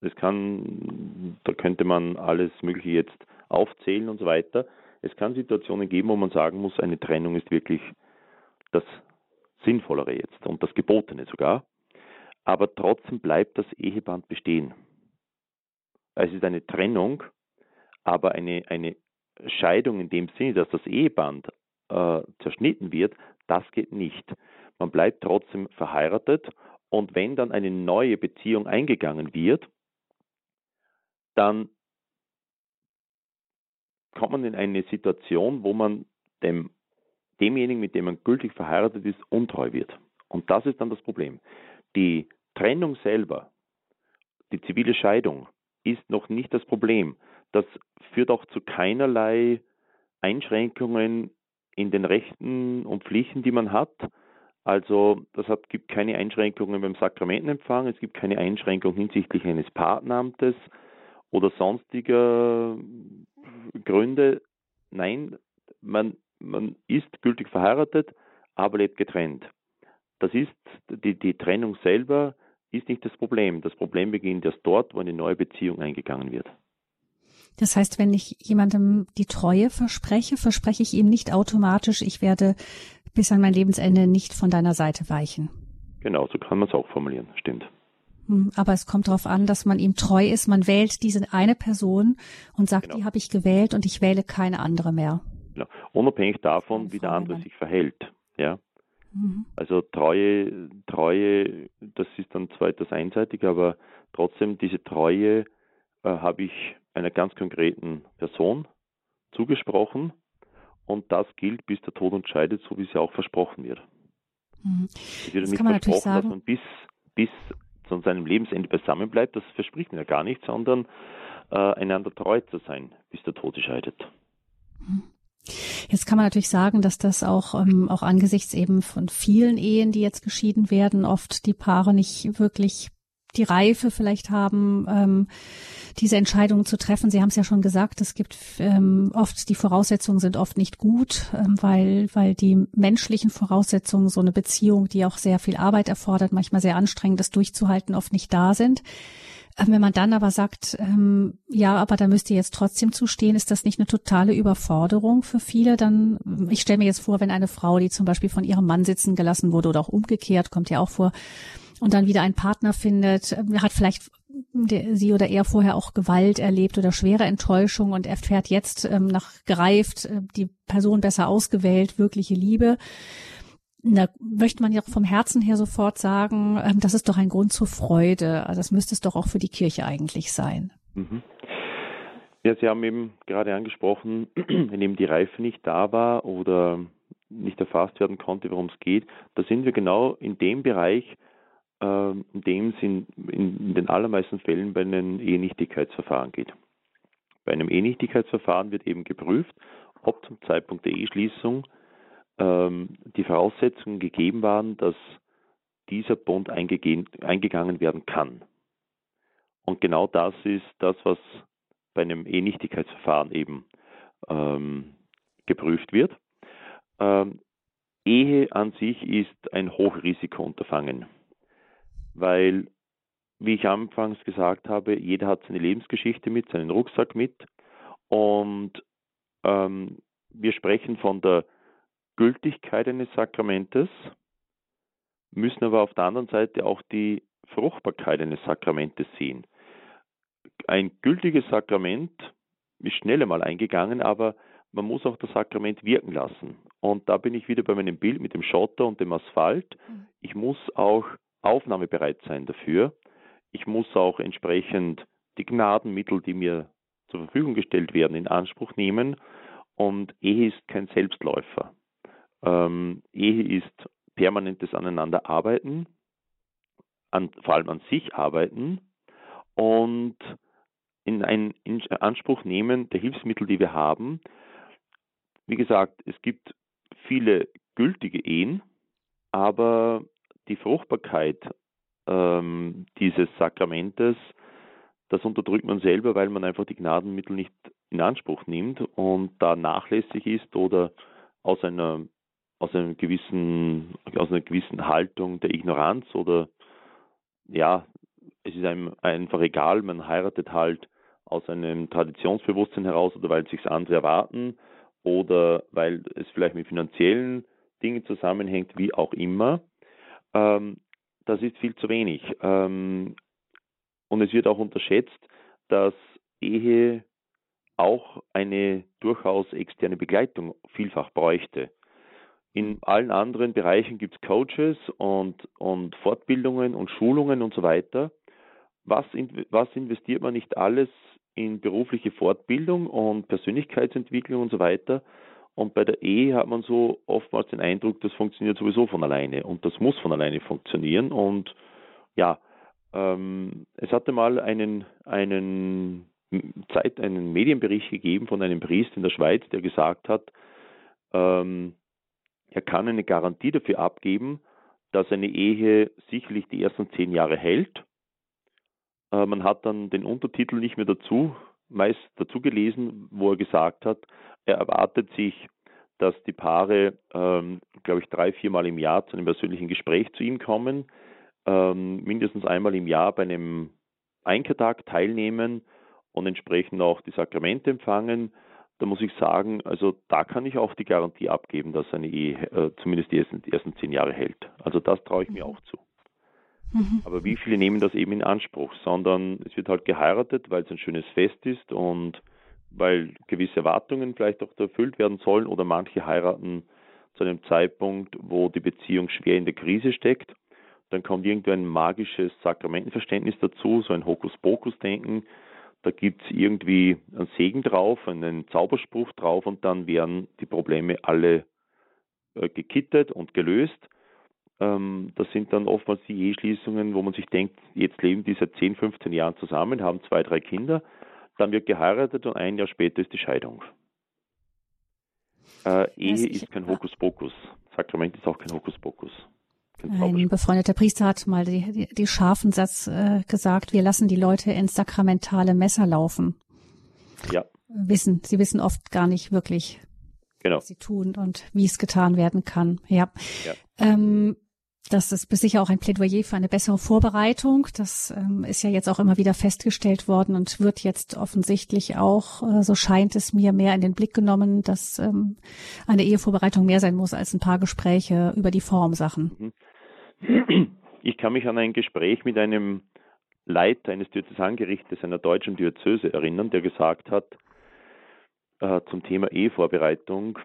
Es kann, da könnte man alles Mögliche jetzt aufzählen und so weiter. Es kann Situationen geben, wo man sagen muss, eine Trennung ist wirklich das Sinnvollere jetzt und das Gebotene sogar. Aber trotzdem bleibt das Eheband bestehen. Es ist eine Trennung, aber eine, eine Scheidung in dem Sinne, dass das Eheband äh, zerschnitten wird, das geht nicht. Man bleibt trotzdem verheiratet und wenn dann eine neue Beziehung eingegangen wird, dann kommt man in eine Situation, wo man dem, demjenigen, mit dem man gültig verheiratet ist, untreu wird. Und das ist dann das Problem. Die Trennung selber, die zivile Scheidung, ist noch nicht das Problem. Das führt auch zu keinerlei Einschränkungen in den Rechten und Pflichten, die man hat. Also das hat, gibt keine Einschränkungen beim Sakramentenempfang, es gibt keine Einschränkung hinsichtlich eines Partneramtes oder sonstiger Gründe, nein, man, man ist gültig verheiratet, aber lebt getrennt. Das ist, die, die Trennung selber ist nicht das Problem. Das Problem beginnt erst dort, wo eine neue Beziehung eingegangen wird. Das heißt, wenn ich jemandem die Treue verspreche, verspreche ich ihm nicht automatisch, ich werde bis an mein Lebensende nicht von deiner Seite weichen. Genau, so kann man es auch formulieren, stimmt. Hm, aber es kommt darauf an, dass man ihm treu ist. Man wählt diese eine Person und sagt, genau. die habe ich gewählt und ich wähle keine andere mehr. Genau. Unabhängig davon, wie der andere sich verhält. Ja. Mhm. Also Treue, Treue, das ist dann zwar etwas einseitig, aber trotzdem diese Treue äh, habe ich einer ganz konkreten Person zugesprochen und das gilt, bis der Tod uns scheidet, so wie es ja auch versprochen wird. Mhm. Es wird das nicht versprochen, dass man bis, bis zu seinem Lebensende beisammen bleibt, das verspricht man ja gar nicht, sondern äh, einander treu zu sein, bis der Tod scheidet. Mhm. Jetzt kann man natürlich sagen, dass das auch, ähm, auch angesichts eben von vielen Ehen, die jetzt geschieden werden, oft die Paare nicht wirklich die Reife vielleicht haben, ähm, diese Entscheidungen zu treffen. Sie haben es ja schon gesagt, es gibt ähm, oft, die Voraussetzungen sind oft nicht gut, ähm, weil, weil die menschlichen Voraussetzungen, so eine Beziehung, die auch sehr viel Arbeit erfordert, manchmal sehr anstrengend ist durchzuhalten, oft nicht da sind. Ähm, wenn man dann aber sagt, ähm, ja, aber da müsst ihr jetzt trotzdem zustehen, ist das nicht eine totale Überforderung für viele? Dann, ich stelle mir jetzt vor, wenn eine Frau, die zum Beispiel von ihrem Mann sitzen gelassen wurde oder auch umgekehrt, kommt ja auch vor, und dann wieder einen Partner findet, hat vielleicht sie oder er vorher auch Gewalt erlebt oder schwere Enttäuschung und erfährt jetzt ähm, nach gereift, äh, die Person besser ausgewählt, wirkliche Liebe. Da möchte man ja vom Herzen her sofort sagen, ähm, das ist doch ein Grund zur Freude. Also das müsste es doch auch für die Kirche eigentlich sein. Mhm. Ja, Sie haben eben gerade angesprochen, wenn eben die Reife nicht da war oder nicht erfasst werden konnte, worum es geht, da sind wir genau in dem Bereich, ähm, in dem es in, in, den allermeisten Fällen bei einem Ehenichtigkeitsverfahren geht. Bei einem Ehenichtigkeitsverfahren wird eben geprüft, ob zum Zeitpunkt der Eheschließung ähm, die Voraussetzungen gegeben waren, dass dieser Bund eingegangen werden kann. Und genau das ist das, was bei einem Ehenichtigkeitsverfahren eben ähm, geprüft wird. Ähm, Ehe an sich ist ein Hochrisikounterfangen weil, wie ich anfangs gesagt habe, jeder hat seine Lebensgeschichte mit, seinen Rucksack mit und ähm, wir sprechen von der Gültigkeit eines Sakramentes, müssen aber auf der anderen Seite auch die Fruchtbarkeit eines Sakramentes sehen. Ein gültiges Sakrament ist schnell einmal eingegangen, aber man muss auch das Sakrament wirken lassen. Und da bin ich wieder bei meinem Bild mit dem Schotter und dem Asphalt. Mhm. Ich muss auch aufnahmebereit sein dafür. Ich muss auch entsprechend die Gnadenmittel, die mir zur Verfügung gestellt werden, in Anspruch nehmen. Und Ehe ist kein Selbstläufer. Ähm, Ehe ist permanentes Aneinanderarbeiten, an, vor allem an sich arbeiten und in ein in Anspruch nehmen der Hilfsmittel, die wir haben. Wie gesagt, es gibt viele gültige Ehen, aber die Fruchtbarkeit ähm, dieses Sakramentes, das unterdrückt man selber, weil man einfach die Gnadenmittel nicht in Anspruch nimmt und da nachlässig ist oder aus einer aus einem gewissen aus einer gewissen Haltung der Ignoranz oder ja, es ist einem einfach egal, man heiratet halt aus einem Traditionsbewusstsein heraus oder weil sich andere erwarten oder weil es vielleicht mit finanziellen Dingen zusammenhängt, wie auch immer ähm, das ist viel zu wenig. Ähm, und es wird auch unterschätzt, dass Ehe auch eine durchaus externe Begleitung vielfach bräuchte. In allen anderen Bereichen gibt es Coaches und, und Fortbildungen und Schulungen und so weiter. Was, was investiert man nicht alles in berufliche Fortbildung und Persönlichkeitsentwicklung und so weiter? Und bei der Ehe hat man so oftmals den Eindruck, das funktioniert sowieso von alleine und das muss von alleine funktionieren. Und ja, ähm, es hatte mal einen, einen Zeit, einen Medienbericht gegeben von einem Priester in der Schweiz, der gesagt hat, ähm, er kann eine Garantie dafür abgeben, dass eine Ehe sicherlich die ersten zehn Jahre hält. Äh, man hat dann den Untertitel nicht mehr dazu, meist dazu gelesen, wo er gesagt hat, er erwartet sich, dass die Paare, ähm, glaube ich, drei, viermal im Jahr zu einem persönlichen Gespräch zu ihm kommen, ähm, mindestens einmal im Jahr bei einem Einkehrtag teilnehmen und entsprechend auch die Sakramente empfangen. Da muss ich sagen, also da kann ich auch die Garantie abgeben, dass eine Ehe äh, zumindest die ersten, die ersten zehn Jahre hält. Also das traue ich mir mhm. auch zu. Mhm. Aber wie viele nehmen das eben in Anspruch, sondern es wird halt geheiratet, weil es ein schönes Fest ist und weil gewisse Erwartungen vielleicht auch erfüllt werden sollen oder manche heiraten zu einem Zeitpunkt, wo die Beziehung schwer in der Krise steckt. Dann kommt irgendwie ein magisches Sakramentenverständnis dazu, so ein Hokuspokus-Denken. da gibt es irgendwie einen Segen drauf, einen Zauberspruch drauf und dann werden die Probleme alle äh, gekittet und gelöst. Ähm, das sind dann oftmals die Eheschließungen, wo man sich denkt, jetzt leben die seit 10, 15 Jahren zusammen, haben zwei, drei Kinder, dann wird geheiratet und ein Jahr später ist die Scheidung. Äh, Ehe also ist kein Hokuspokus. Sakrament ist auch kein Hokuspokus. Ein befreundeter Priester hat mal die, die, die scharfen Satz äh, gesagt, wir lassen die Leute ins sakramentale Messer laufen. Ja. Wissen, sie wissen oft gar nicht wirklich, genau. was sie tun und wie es getan werden kann. Ja. ja. Ähm, das ist sicher auch ein Plädoyer für eine bessere Vorbereitung. Das ähm, ist ja jetzt auch immer wieder festgestellt worden und wird jetzt offensichtlich auch, äh, so scheint es mir, mehr in den Blick genommen, dass ähm, eine Ehevorbereitung mehr sein muss als ein paar Gespräche über die Formsachen. Ich kann mich an ein Gespräch mit einem Leiter eines Diözesangerichtes einer deutschen Diözese erinnern, der gesagt hat, äh, zum Thema Ehevorbereitung,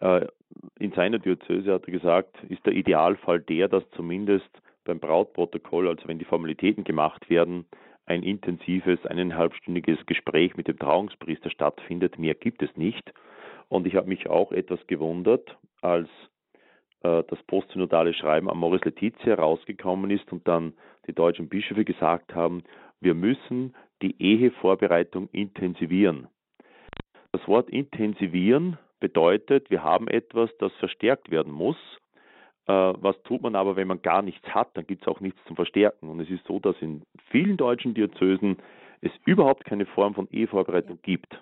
in seiner Diözese hat er gesagt, ist der Idealfall der, dass zumindest beim Brautprotokoll, also wenn die Formalitäten gemacht werden, ein intensives, eineinhalbstündiges Gespräch mit dem Trauungspriester stattfindet. Mehr gibt es nicht. Und ich habe mich auch etwas gewundert, als äh, das postsynodale Schreiben am Moris Letizia rausgekommen ist und dann die deutschen Bischöfe gesagt haben, wir müssen die Ehevorbereitung intensivieren. Das Wort intensivieren bedeutet, wir haben etwas, das verstärkt werden muss. Äh, was tut man aber, wenn man gar nichts hat? Dann gibt es auch nichts zum Verstärken. Und es ist so, dass in vielen deutschen Diözesen es überhaupt keine Form von Ehevorbereitung gibt.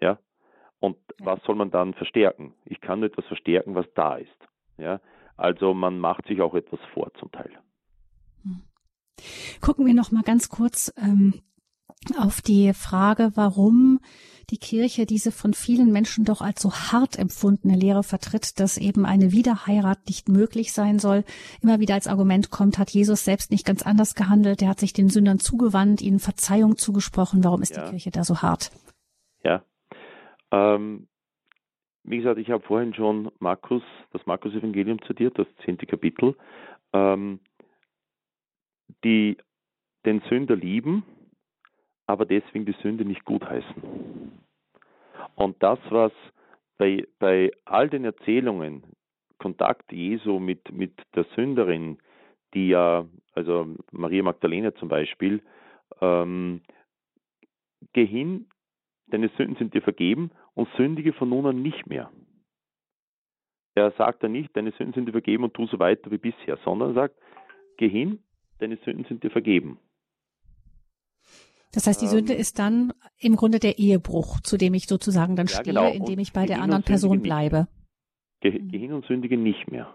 Ja? Und was soll man dann verstärken? Ich kann nur etwas verstärken, was da ist. Ja? Also man macht sich auch etwas vor zum Teil. Hm. Gucken wir noch mal ganz kurz ähm, auf die Frage, warum die Kirche diese von vielen Menschen doch als so hart empfundene Lehre vertritt, dass eben eine Wiederheirat nicht möglich sein soll. Immer wieder als Argument kommt, hat Jesus selbst nicht ganz anders gehandelt. Er hat sich den Sündern zugewandt, ihnen Verzeihung zugesprochen. Warum ist ja. die Kirche da so hart? Ja. Ähm, wie gesagt, ich habe vorhin schon Markus, das Markus-Evangelium zitiert, das zehnte Kapitel. Ähm, die den Sünder lieben, aber deswegen die Sünde nicht gutheißen. Und das, was bei, bei all den Erzählungen, Kontakt Jesu mit, mit der Sünderin, die ja, also Maria Magdalena zum Beispiel, ähm, geh hin, deine Sünden sind dir vergeben und sündige von nun an nicht mehr. Er sagt dann nicht, deine Sünden sind dir vergeben und tu so weiter wie bisher, sondern er sagt, geh hin, deine Sünden sind dir vergeben. Das heißt, die Sünde ähm, ist dann im Grunde der Ehebruch, zu dem ich sozusagen dann ja, stehe, genau. indem ich bei der anderen Person bleibe. Geh, geh hin und sündige nicht mehr.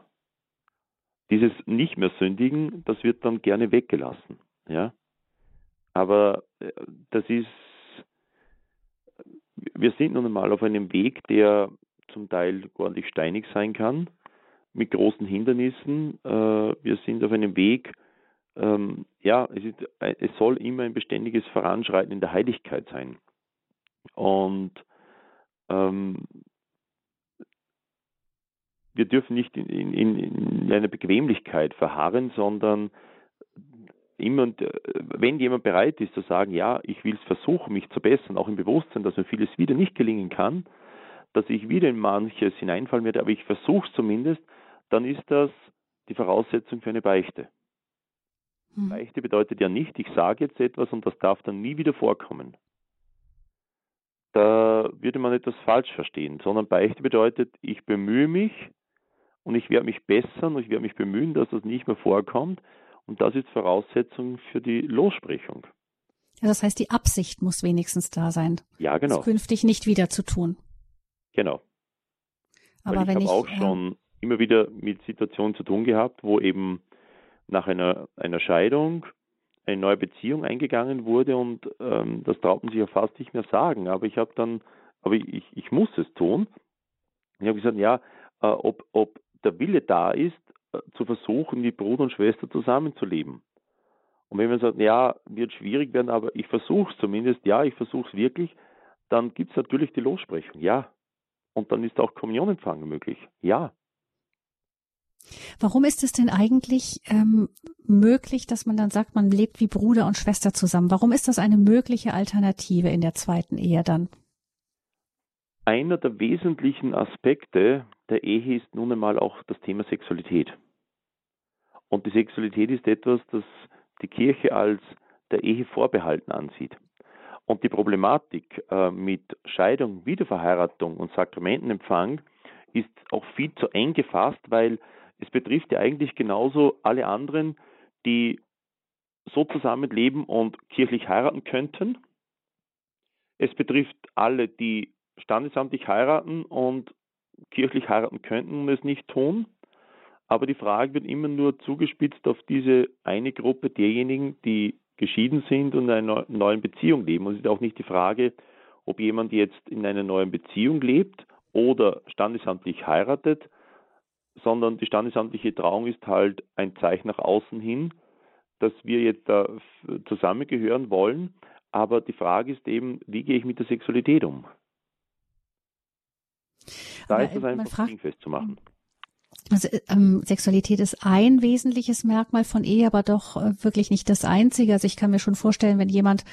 Dieses nicht mehr sündigen, das wird dann gerne weggelassen. Ja? Aber äh, das ist, wir sind nun einmal auf einem Weg, der zum Teil ordentlich steinig sein kann, mit großen Hindernissen. Äh, wir sind auf einem Weg, ähm, ja, es, ist, äh, es soll immer ein beständiges Voranschreiten in der Heiligkeit sein. Und ähm, wir dürfen nicht in, in, in einer Bequemlichkeit verharren, sondern immer, äh, wenn jemand bereit ist zu sagen, ja, ich will es versuchen, mich zu bessern, auch im Bewusstsein, dass mir vieles wieder nicht gelingen kann, dass ich wieder in manches hineinfallen werde, aber ich versuche es zumindest, dann ist das die Voraussetzung für eine Beichte. Beichte bedeutet ja nicht, ich sage jetzt etwas und das darf dann nie wieder vorkommen. Da würde man etwas falsch verstehen, sondern Beichte bedeutet, ich bemühe mich und ich werde mich bessern und ich werde mich bemühen, dass das nicht mehr vorkommt. Und das ist Voraussetzung für die Lossprechung. Ja, das heißt, die Absicht muss wenigstens da sein. Ja, genau. Das künftig nicht wieder zu tun. Genau. Aber Weil ich habe auch schon äh, immer wieder mit Situationen zu tun gehabt, wo eben nach einer, einer Scheidung eine neue Beziehung eingegangen wurde und ähm, das man sich ja fast nicht mehr sagen. Aber ich habe dann, aber ich, ich muss es tun. Ich habe gesagt, ja, äh, ob, ob der Wille da ist, äh, zu versuchen, wie Bruder und Schwester zusammenzuleben. Und wenn man sagt, ja, wird schwierig werden, aber ich versuche es zumindest, ja, ich versuche es wirklich, dann gibt es natürlich die Lossprechung, ja. Und dann ist auch Kommunionempfang möglich, ja. Warum ist es denn eigentlich ähm, möglich, dass man dann sagt, man lebt wie Bruder und Schwester zusammen? Warum ist das eine mögliche Alternative in der zweiten Ehe dann? Einer der wesentlichen Aspekte der Ehe ist nun einmal auch das Thema Sexualität. Und die Sexualität ist etwas, das die Kirche als der Ehe vorbehalten ansieht. Und die Problematik äh, mit Scheidung, Wiederverheiratung und Sakramentenempfang ist auch viel zu eng gefasst, weil es betrifft ja eigentlich genauso alle anderen, die so zusammenleben und kirchlich heiraten könnten. Es betrifft alle, die standesamtlich heiraten und kirchlich heiraten könnten und es nicht tun. Aber die Frage wird immer nur zugespitzt auf diese eine Gruppe derjenigen, die geschieden sind und in einer neuen Beziehung leben. Und es ist auch nicht die Frage, ob jemand jetzt in einer neuen Beziehung lebt oder standesamtlich heiratet, sondern die standesamtliche Trauung ist halt ein Zeichen nach außen hin, dass wir jetzt da zusammengehören wollen. Aber die Frage ist eben, wie gehe ich mit der Sexualität um? Da Aber ist es einfach fragt, festzumachen. Also ähm, Sexualität ist ein wesentliches Merkmal von Ehe, aber doch äh, wirklich nicht das einzige. Also ich kann mir schon vorstellen, wenn jemand,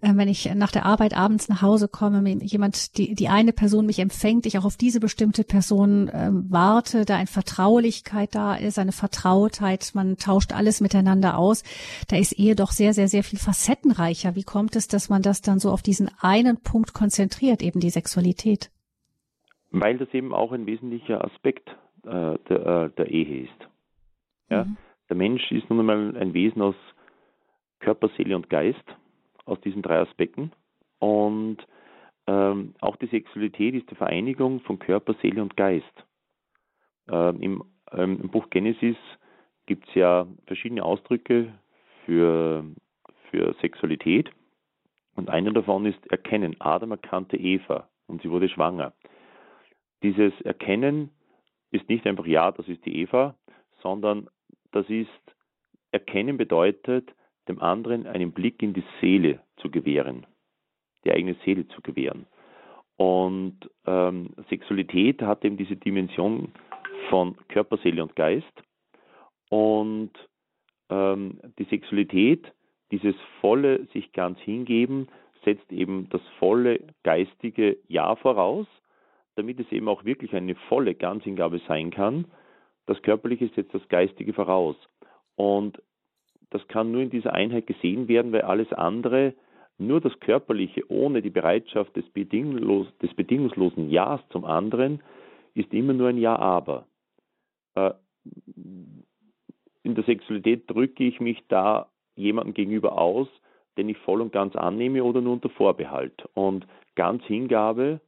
äh, wenn ich nach der Arbeit abends nach Hause komme, jemand, die, die eine Person mich empfängt, ich auch auf diese bestimmte Person äh, warte, da eine Vertraulichkeit da ist, eine Vertrautheit, man tauscht alles miteinander aus, da ist Ehe doch sehr, sehr, sehr viel facettenreicher. Wie kommt es, dass man das dann so auf diesen einen Punkt konzentriert, eben die Sexualität? Weil das eben auch ein wesentlicher Aspekt äh, der, äh, der, Ehe ist. Ja? Mhm. Der Mensch ist nun einmal ein Wesen aus Körper, Seele und Geist, aus diesen drei Aspekten. Und ähm, auch die Sexualität ist die Vereinigung von Körper, Seele und Geist. Ähm, im, ähm, im, Buch Genesis gibt es ja verschiedene Ausdrücke für, für Sexualität. Und einer davon ist Erkennen. Adam erkannte Eva und sie wurde schwanger. Dieses Erkennen ist nicht einfach, ja, das ist die Eva, sondern das ist, Erkennen bedeutet, dem anderen einen Blick in die Seele zu gewähren, die eigene Seele zu gewähren. Und ähm, Sexualität hat eben diese Dimension von Körper, Seele und Geist. Und ähm, die Sexualität, dieses volle sich ganz hingeben, setzt eben das volle geistige Ja voraus damit es eben auch wirklich eine volle Ganzhingabe sein kann. Das Körperliche ist jetzt das Geistige voraus. Und das kann nur in dieser Einheit gesehen werden, weil alles andere, nur das Körperliche ohne die Bereitschaft des, bedingungslos, des bedingungslosen Ja's zum anderen, ist immer nur ein Ja, aber. Äh, in der Sexualität drücke ich mich da jemandem gegenüber aus, den ich voll und ganz annehme oder nur unter Vorbehalt. Und ganz Hingabe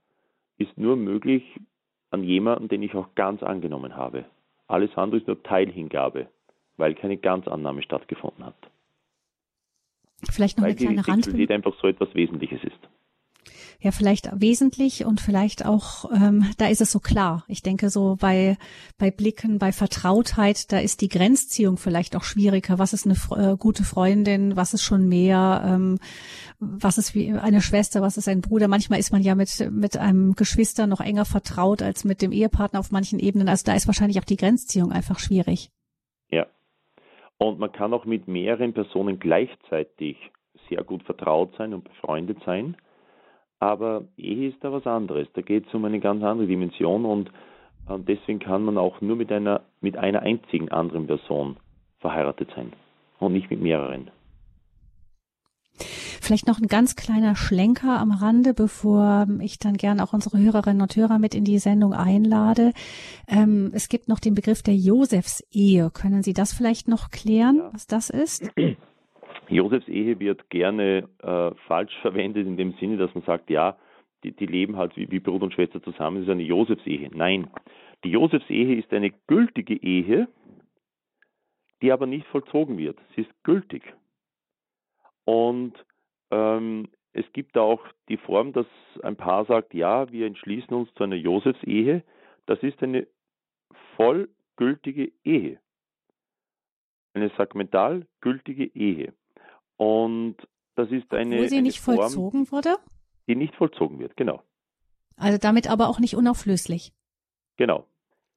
ist nur möglich an jemanden, den ich auch ganz angenommen habe. Alles andere ist nur Teilhingabe, weil keine Ganzannahme stattgefunden hat. Vielleicht noch weil eine kleine Randbemerkung. einfach so etwas Wesentliches ist ja vielleicht wesentlich und vielleicht auch, ähm, da ist es so klar. Ich denke so bei, bei Blicken, bei Vertrautheit, da ist die Grenzziehung vielleicht auch schwieriger. Was ist eine äh, gute Freundin? Was ist schon mehr? Ähm, was ist wie eine Schwester? Was ist ein Bruder? Manchmal ist man ja mit, mit einem Geschwister noch enger vertraut als mit dem Ehepartner auf manchen Ebenen. Also da ist wahrscheinlich auch die Grenzziehung einfach schwierig. Ja. Und man kann auch mit mehreren Personen gleichzeitig sehr gut vertraut sein und befreundet sein. Aber Ehe ist da was anderes. Da geht es um eine ganz andere Dimension und deswegen kann man auch nur mit einer, mit einer einzigen anderen Person verheiratet sein und nicht mit mehreren. Vielleicht noch ein ganz kleiner Schlenker am Rande, bevor ich dann gern auch unsere Hörerinnen und Hörer mit in die Sendung einlade. Ähm, es gibt noch den Begriff der Josefsehe. Können Sie das vielleicht noch klären, ja. was das ist? Josefs Ehe wird gerne äh, falsch verwendet in dem Sinne, dass man sagt, ja, die, die leben halt wie, wie, Bruder und Schwester zusammen, das ist eine Josefsehe. Nein, die Josefsehe ist eine gültige Ehe, die aber nicht vollzogen wird. Sie ist gültig. Und ähm, es gibt auch die Form, dass ein Paar sagt, ja, wir entschließen uns zu einer Josefsehe. Das ist eine vollgültige Ehe. Eine sakramental gültige Ehe. Und das ist eine. Wo sie eine nicht Form, vollzogen wurde? Die nicht vollzogen wird, genau. Also damit aber auch nicht unauflöslich. Genau.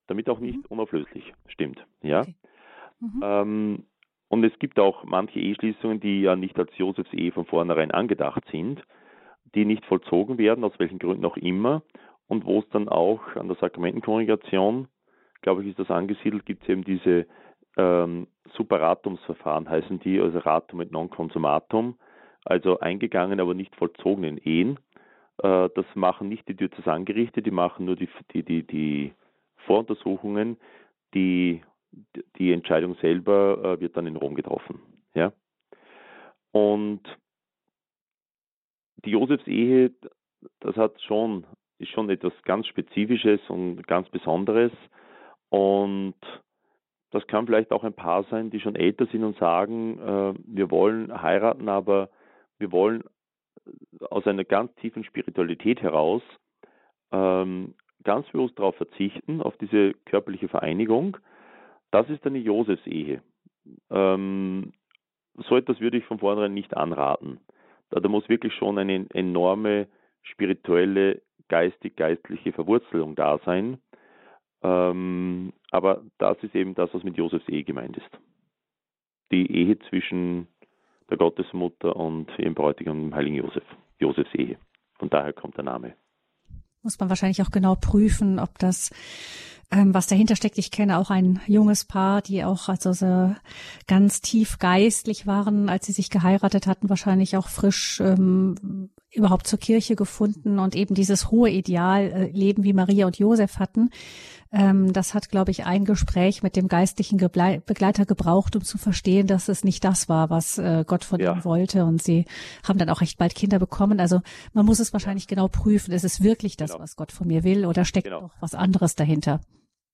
damit auch nicht mhm. unauflöslich. Stimmt, ja. Okay. Mhm. Ähm, und es gibt auch manche Eheschließungen, die ja nicht als Josefs Ehe von vornherein angedacht sind, die nicht vollzogen werden, aus welchen Gründen auch immer, und wo es dann auch an der Sakramentenkongregation, glaube ich, ist das angesiedelt, gibt es eben diese ähm, Superatumsverfahren, heißen die, also Ratum et non consumatum, also eingegangen, aber nicht vollzogenen Ehen. Äh, das machen nicht die Diözesangerichte, die machen nur die, die, die, die Voruntersuchungen, die die Entscheidung selber äh, wird dann in Rom getroffen. Ja? Und die Josefsehe, das hat schon, ist schon etwas ganz Spezifisches und ganz Besonderes. Und das kann vielleicht auch ein Paar sein, die schon älter sind und sagen, äh, wir wollen heiraten, aber wir wollen aus einer ganz tiefen Spiritualität heraus ähm, ganz bewusst darauf verzichten, auf diese körperliche Vereinigung das ist eine Josefsehe. Ähm, so etwas würde ich von vornherein nicht anraten. Da, da muss wirklich schon eine enorme spirituelle, geistig-geistliche Verwurzelung da sein. Ähm, aber das ist eben das, was mit Josefs Ehe gemeint ist. Die Ehe zwischen der Gottesmutter und ihrem Bräutigam, dem heiligen Josef. Josefs Ehe. Von daher kommt der Name. Muss man wahrscheinlich auch genau prüfen, ob das ähm, was dahinter steckt. Ich kenne auch ein junges Paar, die auch also so ganz tief geistlich waren, als sie sich geheiratet hatten, wahrscheinlich auch frisch ähm, überhaupt zur Kirche gefunden und eben dieses hohe Ideal äh, Leben wie Maria und Josef hatten. Ähm, das hat, glaube ich, ein Gespräch mit dem geistlichen Begleiter gebraucht, um zu verstehen, dass es nicht das war, was äh, Gott von ja. ihnen wollte. Und sie haben dann auch recht bald Kinder bekommen. Also man muss es wahrscheinlich genau prüfen. Ist es wirklich das, genau. was Gott von mir will, oder steckt genau. noch was anderes dahinter?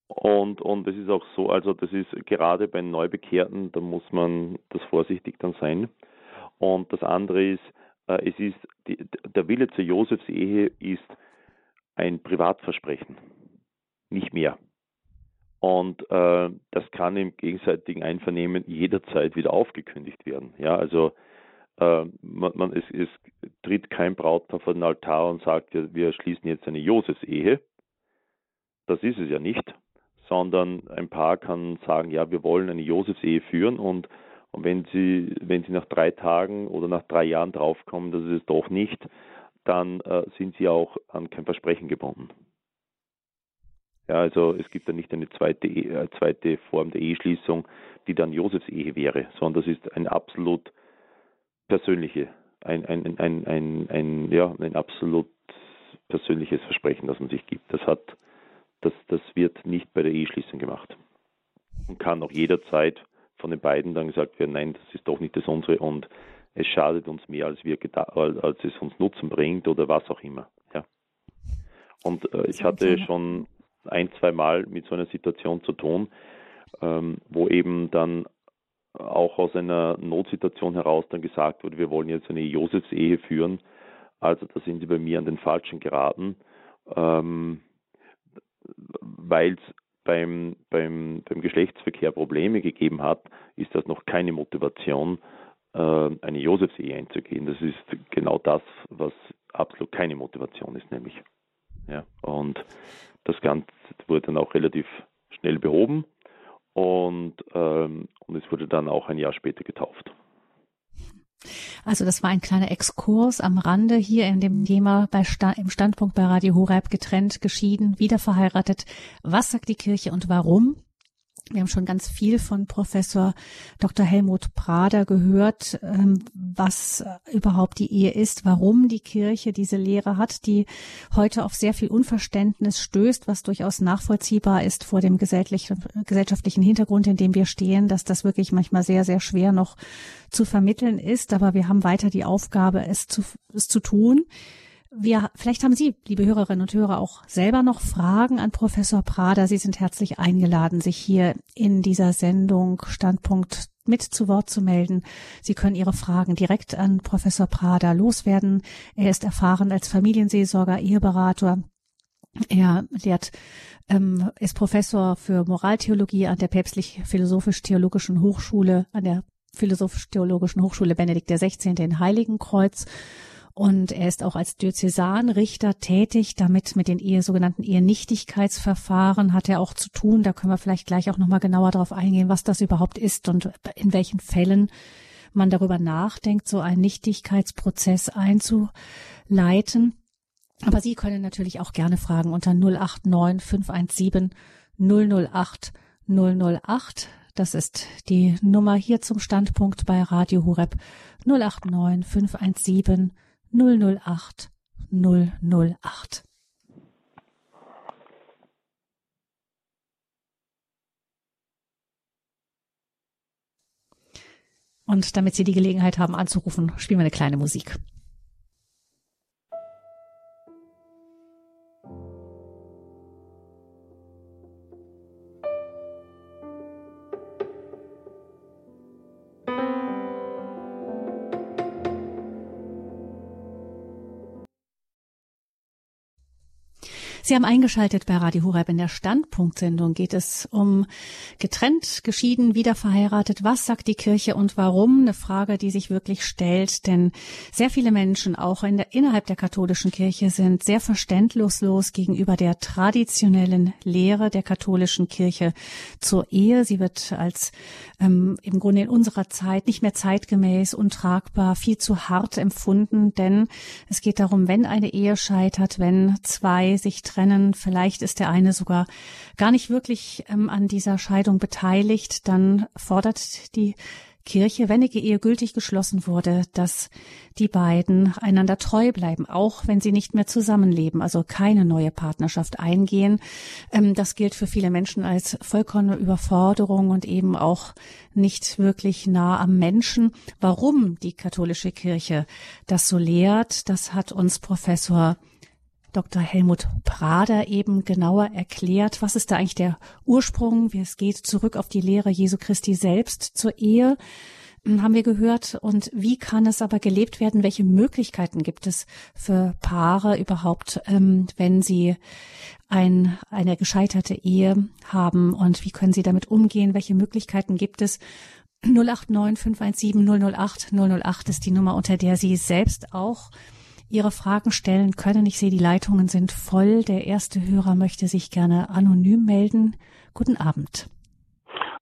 Und, und es ist auch so, also das ist gerade bei Neubekehrten, da muss man das vorsichtig dann sein. Und das andere ist, äh, es ist, die, der Wille zur Josefsehe ist ein Privatversprechen, nicht mehr. Und äh, das kann im gegenseitigen Einvernehmen jederzeit wieder aufgekündigt werden. Ja, also äh, man, man, es, es tritt kein Brautpaar vor den Altar und sagt, ja, wir schließen jetzt eine Josefsehe. Das ist es ja nicht, sondern ein Paar kann sagen, ja, wir wollen eine Josefsehe führen und, und wenn sie, wenn sie nach drei Tagen oder nach drei Jahren draufkommen, dass es doch nicht, dann äh, sind sie auch an kein Versprechen gebunden. Ja, also es gibt da nicht eine zweite, äh, zweite Form der Eheschließung, die dann Josefsehe wäre, sondern das ist ein absolut persönliche, ein, ein, ein, ein, ein, ja, ein absolut persönliches Versprechen, das man sich gibt. Das hat das, das wird nicht bei der Eheschließung gemacht. Und kann auch jederzeit von den beiden dann gesagt werden, nein, das ist doch nicht das unsere und es schadet uns mehr, als, wir als es uns Nutzen bringt oder was auch immer. Ja. Und äh, ich hatte schon ein, zwei Mal mit so einer Situation zu tun, ähm, wo eben dann auch aus einer Notsituation heraus dann gesagt wurde, wir wollen jetzt eine Josefsehe führen. Also da sind sie bei mir an den Falschen geraten. Ähm, weil es beim, beim, beim Geschlechtsverkehr Probleme gegeben hat, ist das noch keine Motivation, äh, eine Josefsehe einzugehen. Das ist genau das, was absolut keine Motivation ist, nämlich. Ja, und das Ganze wurde dann auch relativ schnell behoben und, ähm, und es wurde dann auch ein Jahr später getauft. Also das war ein kleiner Exkurs am Rande hier in dem Thema bei Sta im Standpunkt bei Radio Horeb getrennt, geschieden, wieder verheiratet. Was sagt die Kirche und warum? Wir haben schon ganz viel von Professor Dr. Helmut Prader gehört, ähm, was überhaupt die Ehe ist, warum die Kirche diese Lehre hat, die heute auf sehr viel Unverständnis stößt, was durchaus nachvollziehbar ist vor dem gesellschaftlichen Hintergrund, in dem wir stehen, dass das wirklich manchmal sehr, sehr schwer noch zu vermitteln ist. Aber wir haben weiter die Aufgabe, es zu, es zu tun. Wir, vielleicht haben Sie, liebe Hörerinnen und Hörer, auch selber noch Fragen an Professor Prader. Sie sind herzlich eingeladen, sich hier in dieser Sendung Standpunkt mit zu Wort zu melden. Sie können Ihre Fragen direkt an Professor Prader loswerden. Er ist erfahren als Familienseelsorger, Eheberater. Er lehrt, ähm, ist Professor für Moraltheologie an der Päpstlich-Philosophisch-Theologischen Hochschule, an der Philosophisch-Theologischen Hochschule Benedikt XVI. in Heiligenkreuz Und er ist auch als Diözesanrichter tätig. Damit mit den Ehe, sogenannten Ehenichtigkeitsverfahren hat er auch zu tun. Da können wir vielleicht gleich auch nochmal genauer darauf eingehen, was das überhaupt ist und in welchen Fällen man darüber nachdenkt, so einen Nichtigkeitsprozess einzuleiten. Aber Sie können natürlich auch gerne fragen unter 089 517 008 008. Das ist die Nummer hier zum Standpunkt bei Radio Horeb 089 517 008 008. Und damit Sie die Gelegenheit haben anzurufen, spielen wir eine kleine Musik. Sie haben eingeschaltet bei Radio Horeb. In der Standpunktsendung geht es um getrennt, geschieden, wieder verheiratet. Was sagt die Kirche und warum? Eine Frage, die sich wirklich stellt, denn sehr viele Menschen, auch in der, innerhalb der katholischen Kirche, sind sehr verständnislos gegenüber der traditionellen Lehre der katholischen Kirche zur Ehe. Sie wird als ähm, im Grunde in unserer Zeit nicht mehr zeitgemäß, untragbar, viel zu hart empfunden, denn es geht darum, wenn eine Ehe scheitert, wenn zwei sich trennen, vielleicht ist der eine sogar gar nicht wirklich ähm, an dieser Scheidung beteiligt, dann fordert die Kirche, wenn die Ehe gültig geschlossen wurde, dass die beiden einander treu bleiben, auch wenn sie nicht mehr zusammenleben, also keine neue Partnerschaft eingehen. Ähm, das gilt für viele Menschen als vollkommene Überforderung und eben auch nicht wirklich nah am Menschen. Warum die katholische Kirche das so lehrt, das hat uns Professor Dr. Helmut Prader eben genauer erklärt, was ist da eigentlich der Ursprung, wie es geht zurück auf die Lehre Jesu Christi selbst zur Ehe, hm, haben wir gehört. Und wie kann es aber gelebt werden? Welche Möglichkeiten gibt es für Paare überhaupt, ähm, wenn sie ein, eine gescheiterte Ehe haben? Und wie können sie damit umgehen? Welche Möglichkeiten gibt es? 089 517 008 008 ist die Nummer, unter der Sie selbst auch Ihre Fragen stellen können. Ich sehe, die Leitungen sind voll. Der erste Hörer möchte sich gerne anonym melden. Guten Abend.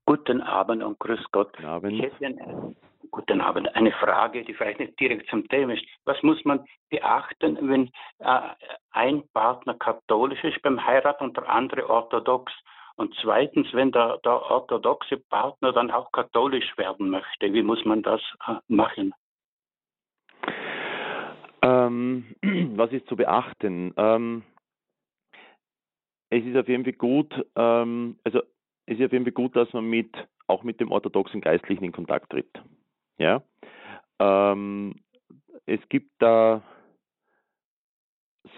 Guten Abend und grüß Gott. Guten Abend. Ich hätte eine, guten Abend. Eine Frage, die vielleicht nicht direkt zum Thema ist. Was muss man beachten, wenn äh, ein Partner katholisch ist beim Heiraten und der andere orthodox? Und zweitens, wenn der, der orthodoxe Partner dann auch katholisch werden möchte, wie muss man das äh, machen? Ähm, was ist zu beachten? Ähm, es ist auf jeden Fall gut, ähm, also es ist auf jeden Fall gut, dass man mit auch mit dem orthodoxen Geistlichen in Kontakt tritt. Ja, ähm, es gibt da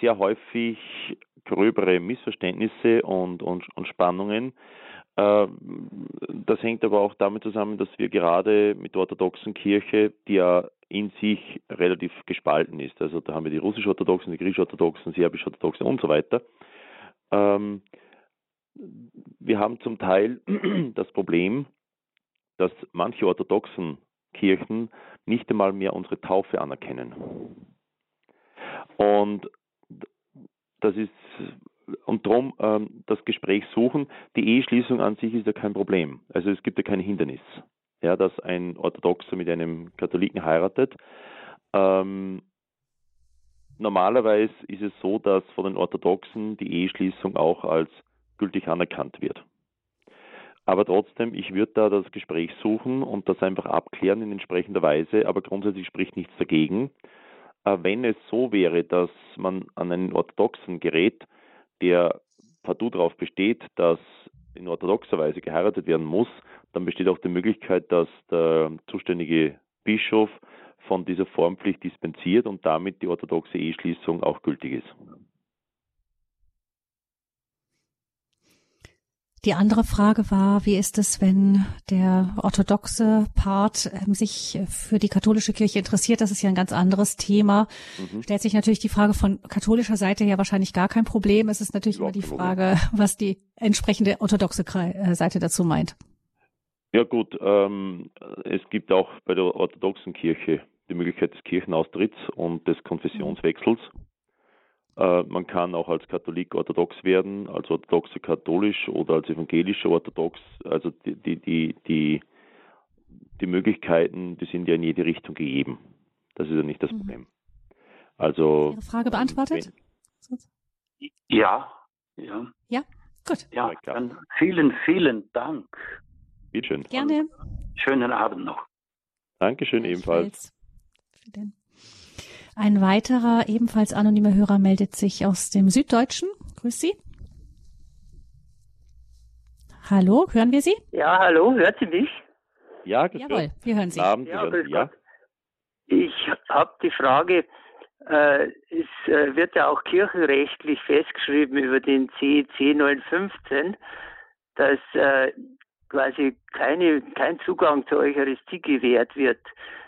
sehr häufig gröbere Missverständnisse und, und, und Spannungen. Äh, das hängt aber auch damit zusammen, dass wir gerade mit der orthodoxen Kirche, die ja in sich relativ gespalten ist. Also da haben wir die russisch-orthodoxen, die griechisch-orthodoxen, serbisch-orthodoxen und so weiter. Ähm, wir haben zum Teil das Problem, dass manche orthodoxen Kirchen nicht einmal mehr unsere Taufe anerkennen. Und das ist und darum ähm, das Gespräch suchen. Die Eheschließung an sich ist ja kein Problem. Also es gibt ja kein Hindernis ja, dass ein Orthodoxer mit einem Katholiken heiratet. Ähm, normalerweise ist es so, dass von den Orthodoxen die Eheschließung auch als gültig anerkannt wird. Aber trotzdem, ich würde da das Gespräch suchen und das einfach abklären in entsprechender Weise, aber grundsätzlich spricht nichts dagegen. Äh, wenn es so wäre, dass man an einen Orthodoxen gerät, der partout darauf besteht, dass in orthodoxer Weise geheiratet werden muss, dann besteht auch die Möglichkeit, dass der zuständige Bischof von dieser Formpflicht dispensiert und damit die orthodoxe Eheschließung auch gültig ist. Die andere Frage war, wie ist es, wenn der orthodoxe Part ähm, sich für die katholische Kirche interessiert? Das ist ja ein ganz anderes Thema. Mhm. Stellt sich natürlich die Frage von katholischer Seite ja wahrscheinlich gar kein Problem. Es ist natürlich immer die Frage, was die entsprechende orthodoxe äh, Seite dazu meint. Ja gut, ähm, es gibt auch bei der orthodoxen Kirche die Möglichkeit des Kirchenaustritts und des Konfessionswechsels. Äh, man kann auch als Katholik orthodox werden, als orthodoxe katholisch oder als evangelische orthodox. Also die, die, die, die, die Möglichkeiten, die sind ja in jede Richtung gegeben. Das ist ja nicht das mhm. Problem. Also. Ihre Frage beantwortet? Ja, ja. Ja, gut. Ja, dann vielen, vielen Dank. Bitte schön. Gerne. Schönen Abend noch. Dankeschön ebenfalls. Ein weiterer, ebenfalls anonymer Hörer meldet sich aus dem Süddeutschen. Grüß Sie. Hallo, hören wir Sie? Ja, hallo, hört Sie mich? Ja, Jawohl, wir hören Sie. Abend, ja, hören Sie, ja. Ich habe die Frage, äh, es äh, wird ja auch kirchenrechtlich festgeschrieben über den CEC 915, dass äh, quasi keine, kein Zugang zur Eucharistie gewährt wird.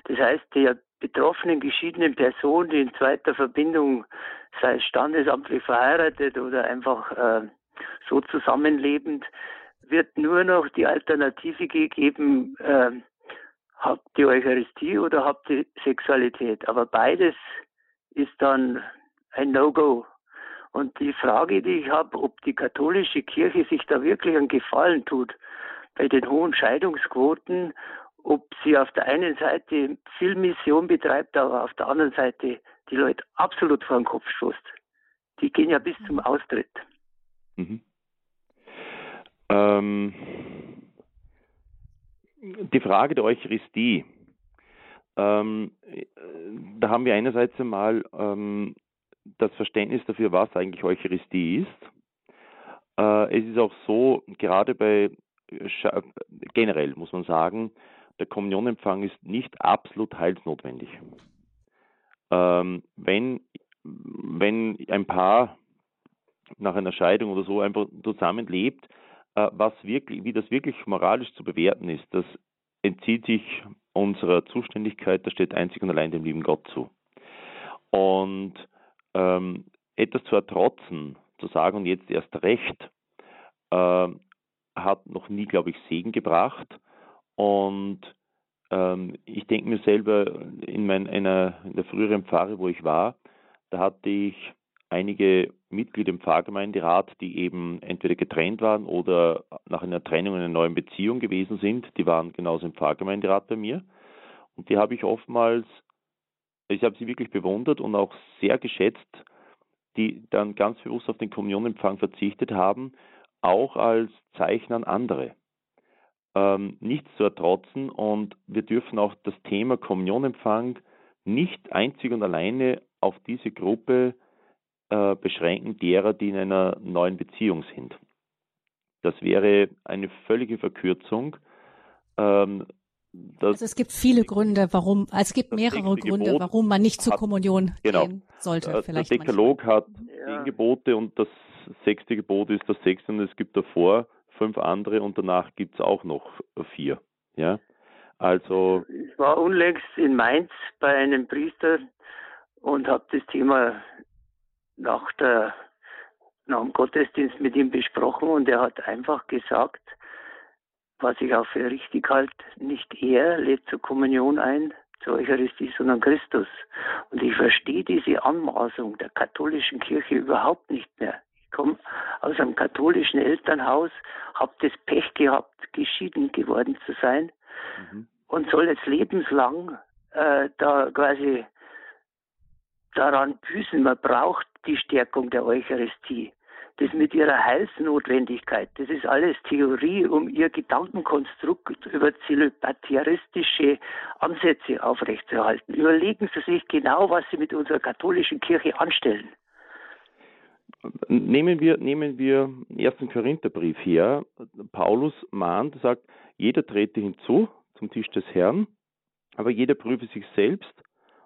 Das heißt, der betroffenen geschiedenen Person, die in zweiter Verbindung, sei es standesamtlich verheiratet oder einfach äh, so zusammenlebend, wird nur noch die Alternative gegeben, äh, habt die Eucharistie oder habt die Sexualität. Aber beides ist dann ein No-Go. Und die Frage, die ich habe, ob die katholische Kirche sich da wirklich einen Gefallen tut bei den hohen Scheidungsquoten, ob sie auf der einen Seite viel Mission betreibt, aber auf der anderen Seite die Leute absolut vor den Kopf stoßt. Die gehen ja bis zum Austritt. Mhm. Ähm, die Frage der Eucharistie. Ähm, da haben wir einerseits einmal ähm, das Verständnis dafür, was eigentlich Eucharistie ist. Äh, es ist auch so, gerade bei generell muss man sagen, der Kommunionempfang ist nicht absolut heilsnotwendig. Ähm, wenn, wenn ein Paar nach einer Scheidung oder so einfach zusammenlebt, äh, was wirklich, wie das wirklich moralisch zu bewerten ist, das entzieht sich unserer Zuständigkeit, das steht einzig und allein dem lieben Gott zu. Und ähm, etwas zu ertrotzen, zu sagen, und jetzt erst recht, äh, hat noch nie, glaube ich, Segen gebracht. Und ähm, ich denke mir selber, in, mein, einer, in der früheren Pfarre, wo ich war, da hatte ich einige Mitglieder im Pfarrgemeinderat, die eben entweder getrennt waren oder nach einer Trennung in einer neuen Beziehung gewesen sind. Die waren genauso im Pfarrgemeinderat bei mir. Und die habe ich oftmals, ich habe sie wirklich bewundert und auch sehr geschätzt, die dann ganz bewusst auf den Kommunionempfang verzichtet haben, auch als Zeichen an andere. Ähm, nichts zu ertrotzen und wir dürfen auch das Thema Kommunionempfang nicht einzig und alleine auf diese Gruppe äh, beschränken, derer, die in einer neuen Beziehung sind. Das wäre eine völlige Verkürzung. Ähm, also es gibt viele Gründe, warum, also es gibt mehrere Gründe, Gebot warum man nicht zur hat, Kommunion genau, gehen sollte. Äh, vielleicht der Dekalog manchmal. hat zehn Gebote und das sechste Gebot ist das sechste und es gibt davor fünf andere und danach gibt es auch noch vier. Ja? Also ich war unlängst in Mainz bei einem Priester und habe das Thema nach, der, nach dem Gottesdienst mit ihm besprochen und er hat einfach gesagt, was ich auch für richtig halte, nicht er lädt zur Kommunion ein, zur Eucharistie, sondern Christus. Und ich verstehe diese Anmaßung der katholischen Kirche überhaupt nicht mehr komme aus einem katholischen Elternhaus, habe das Pech gehabt, geschieden geworden zu sein mhm. und soll jetzt lebenslang äh, da quasi daran büßen. Man braucht die Stärkung der Eucharistie. Das mit ihrer Heilsnotwendigkeit, das ist alles Theorie, um ihr Gedankenkonstrukt über zölibatäristische Ansätze aufrechtzuerhalten. Überlegen Sie sich genau, was Sie mit unserer katholischen Kirche anstellen. Nehmen wir, nehmen wir den ersten Korintherbrief her. Paulus mahnt, sagt, jeder trete hinzu zum Tisch des Herrn, aber jeder prüfe sich selbst.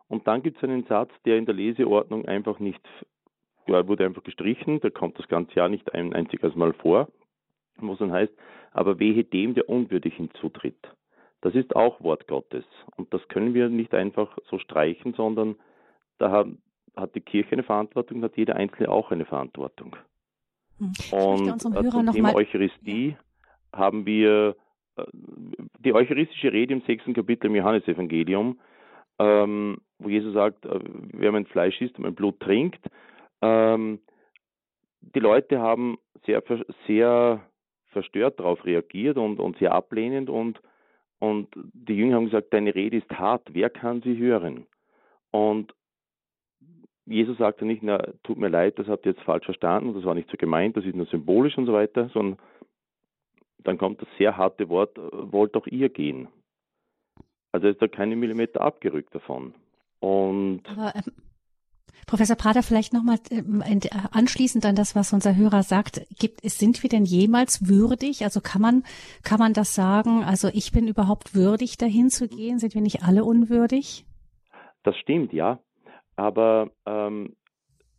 Und dann gibt es einen Satz, der in der Leseordnung einfach nicht, ja, wurde einfach gestrichen, da kommt das ganze Jahr nicht ein einziges Mal vor, wo es dann heißt, aber wehe dem, der unwürdig hinzutritt. Das ist auch Wort Gottes. Und das können wir nicht einfach so streichen, sondern da haben, hat die Kirche eine Verantwortung, hat jeder Einzelne auch eine Verantwortung. Hm. Und zum Thema Eucharistie ja. haben wir äh, die eucharistische Rede im sechsten Kapitel im Johannesevangelium, ähm, wo Jesus sagt, äh, wer mein Fleisch isst und mein Blut trinkt. Ähm, die Leute haben sehr, sehr verstört darauf reagiert und, und sehr ablehnend und, und die Jünger haben gesagt, deine Rede ist hart, wer kann sie hören? Und Jesus sagte nicht, na, tut mir leid, das habt ihr jetzt falsch verstanden, das war nicht so gemeint, das ist nur symbolisch und so weiter, sondern dann kommt das sehr harte Wort, wollt auch ihr gehen. Also ist da keine Millimeter abgerückt davon. Und Aber, ähm, Professor Prater, vielleicht nochmal ähm, anschließend an das, was unser Hörer sagt, gibt, sind wir denn jemals würdig? Also kann man, kann man das sagen? Also ich bin überhaupt würdig, dahin zu gehen? Sind wir nicht alle unwürdig? Das stimmt, ja. Aber ähm,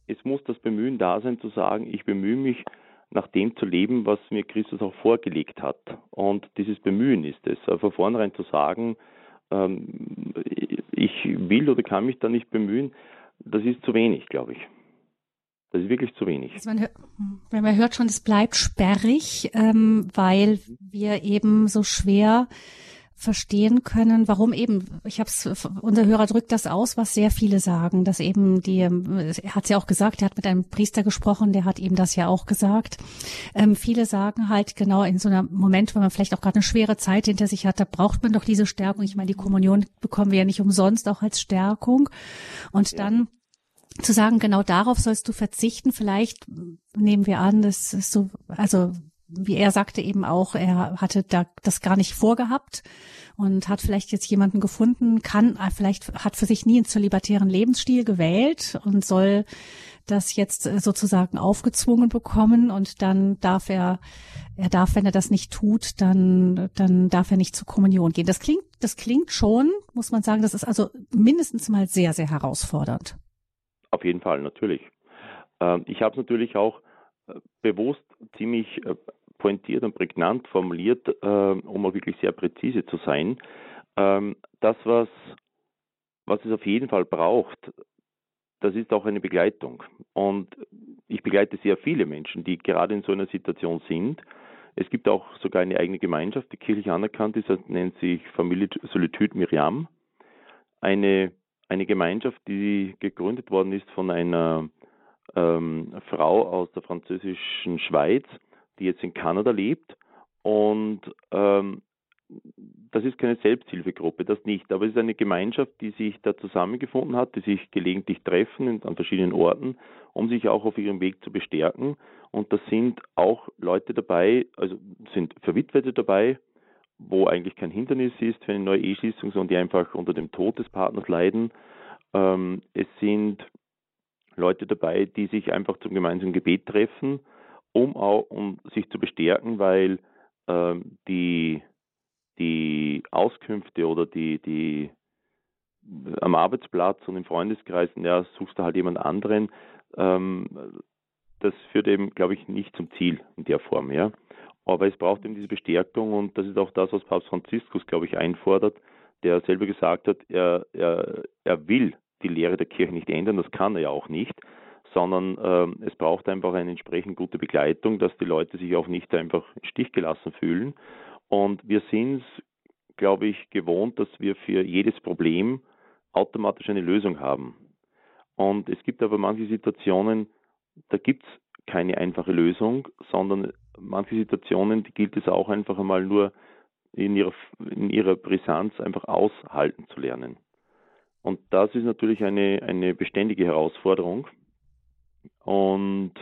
es muss das Bemühen da sein, zu sagen, ich bemühe mich, nach dem zu leben, was mir Christus auch vorgelegt hat. Und dieses Bemühen ist es. Also von vornherein zu sagen, ähm, ich will oder kann mich da nicht bemühen, das ist zu wenig, glaube ich. Das ist wirklich zu wenig. Also man hört, wenn man hört schon, es bleibt sperrig, ähm, weil wir eben so schwer verstehen können, warum eben, ich habe es, unser Hörer drückt das aus, was sehr viele sagen, dass eben die, er hat es ja auch gesagt, er hat mit einem Priester gesprochen, der hat ihm das ja auch gesagt. Ähm, viele sagen halt genau in so einem Moment, wenn man vielleicht auch gerade eine schwere Zeit hinter sich hat, da braucht man doch diese Stärkung. Ich meine, die Kommunion bekommen wir ja nicht umsonst auch als Stärkung. Und ja. dann zu sagen, genau darauf sollst du verzichten, vielleicht nehmen wir an, das ist so, also wie er sagte eben auch, er hatte da das gar nicht vorgehabt und hat vielleicht jetzt jemanden gefunden, kann, äh, vielleicht hat für sich nie einen zölibatären Lebensstil gewählt und soll das jetzt äh, sozusagen aufgezwungen bekommen und dann darf er, er darf, wenn er das nicht tut, dann, dann darf er nicht zur Kommunion gehen. Das klingt, das klingt schon, muss man sagen, das ist also mindestens mal sehr, sehr herausfordernd. Auf jeden Fall, natürlich. Ähm, ich habe es natürlich auch äh, bewusst ziemlich pointiert und prägnant formuliert, äh, um auch wirklich sehr präzise zu sein. Ähm, das, was, was es auf jeden Fall braucht, das ist auch eine Begleitung. Und ich begleite sehr viele Menschen, die gerade in so einer Situation sind. Es gibt auch sogar eine eigene Gemeinschaft, die kirchlich anerkannt ist, das nennt sich Familie Solitude Miriam. Eine, eine Gemeinschaft, die gegründet worden ist von einer ähm, Frau aus der französischen Schweiz, die jetzt in Kanada lebt. Und ähm, das ist keine Selbsthilfegruppe, das nicht, aber es ist eine Gemeinschaft, die sich da zusammengefunden hat, die sich gelegentlich treffen an verschiedenen Orten, um sich auch auf ihrem Weg zu bestärken. Und da sind auch Leute dabei, also sind Verwitwete dabei, wo eigentlich kein Hindernis ist für eine neue Eheschließung, sondern die einfach unter dem Tod des Partners leiden. Ähm, es sind Leute dabei, die sich einfach zum gemeinsamen Gebet treffen um auch um sich zu bestärken, weil ähm, die, die Auskünfte oder die, die am Arbeitsplatz und im Freundeskreis, ja, suchst du halt jemand anderen, ähm, das führt eben, glaube ich, nicht zum Ziel in der Form, ja. Aber es braucht eben diese Bestärkung und das ist auch das, was Papst Franziskus, glaube ich, einfordert, der selber gesagt hat, er, er, er will die Lehre der Kirche nicht ändern, das kann er ja auch nicht, sondern äh, es braucht einfach eine entsprechend gute Begleitung, dass die Leute sich auch nicht einfach im Stich gelassen fühlen. Und wir sind es, glaube ich, gewohnt, dass wir für jedes Problem automatisch eine Lösung haben. Und es gibt aber manche Situationen, da gibt es keine einfache Lösung, sondern manche Situationen, die gilt es auch einfach einmal nur in ihrer, in ihrer Brisanz einfach aushalten zu lernen. Und das ist natürlich eine, eine beständige Herausforderung. Und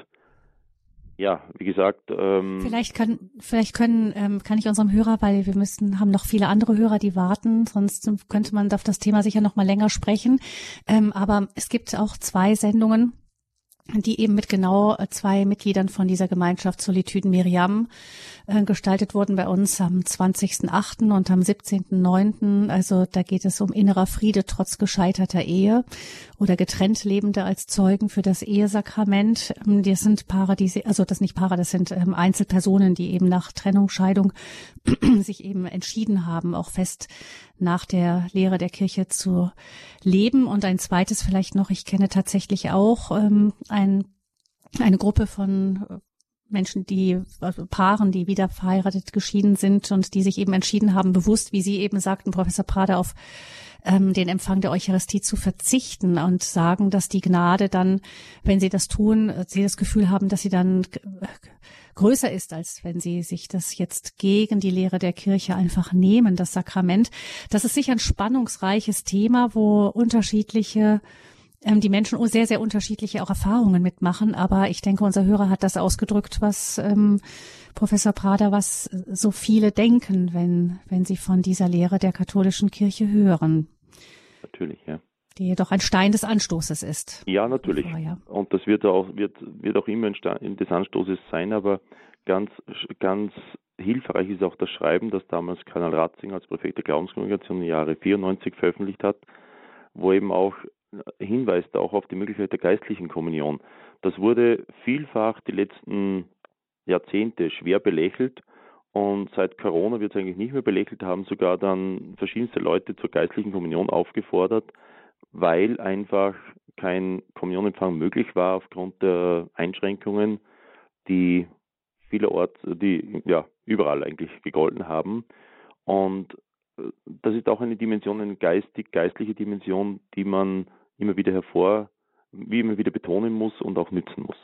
ja, wie gesagt. Ähm, vielleicht können, vielleicht können, ähm, kann ich unserem Hörer, weil wir müssen, haben noch viele andere Hörer, die warten, sonst könnte man auf das Thema sicher noch mal länger sprechen. Ähm, aber es gibt auch zwei Sendungen, die eben mit genau äh, zwei Mitgliedern von dieser Gemeinschaft Solitüden Miriam äh, gestaltet wurden bei uns am 20.8. und am 17.9. Also da geht es um innerer Friede trotz gescheiterter Ehe oder getrennt Lebende als Zeugen für das Ehesakrament. Ähm, das sind Paare, die, also das nicht Paare, das sind ähm, Einzelpersonen, die eben nach Trennung, Scheidung sich eben entschieden haben, auch fest nach der Lehre der Kirche zu leben. Und ein zweites vielleicht noch, ich kenne tatsächlich auch ähm, ein, eine Gruppe von Menschen, die, also Paaren, die wieder verheiratet, geschieden sind und die sich eben entschieden haben, bewusst, wie Sie eben sagten, Professor Prader, auf ähm, den Empfang der Eucharistie zu verzichten und sagen, dass die Gnade dann, wenn sie das tun, sie das Gefühl haben, dass sie dann größer ist, als wenn sie sich das jetzt gegen die Lehre der Kirche einfach nehmen, das Sakrament. Das ist sicher ein spannungsreiches Thema, wo unterschiedliche ähm, die Menschen sehr, sehr unterschiedliche auch Erfahrungen mitmachen. Aber ich denke, unser Hörer hat das ausgedrückt, was ähm, Professor Prader, was so viele denken, wenn, wenn sie von dieser Lehre der katholischen Kirche hören. Natürlich, ja. Die jedoch ein Stein des Anstoßes ist. Ja, natürlich. Ja. Und das wird auch, wird, wird auch immer ein Stein des Anstoßes sein, aber ganz, ganz hilfreich ist auch das Schreiben, das damals Kardinal Ratzinger als Präfekt der Glaubenskongregation im Jahre 94 veröffentlicht hat, wo eben auch hinweist auch auf die Möglichkeit der geistlichen Kommunion. Das wurde vielfach die letzten Jahrzehnte schwer belächelt und seit Corona wird es eigentlich nicht mehr belächelt, haben sogar dann verschiedenste Leute zur geistlichen Kommunion aufgefordert, weil einfach kein Kommunionempfang möglich war aufgrund der Einschränkungen, die vielerorts, die ja überall eigentlich gegolten haben. Und äh, das ist auch eine Dimension, eine geistig, geistliche Dimension, die man immer wieder hervor, wie immer wieder betonen muss und auch nützen muss.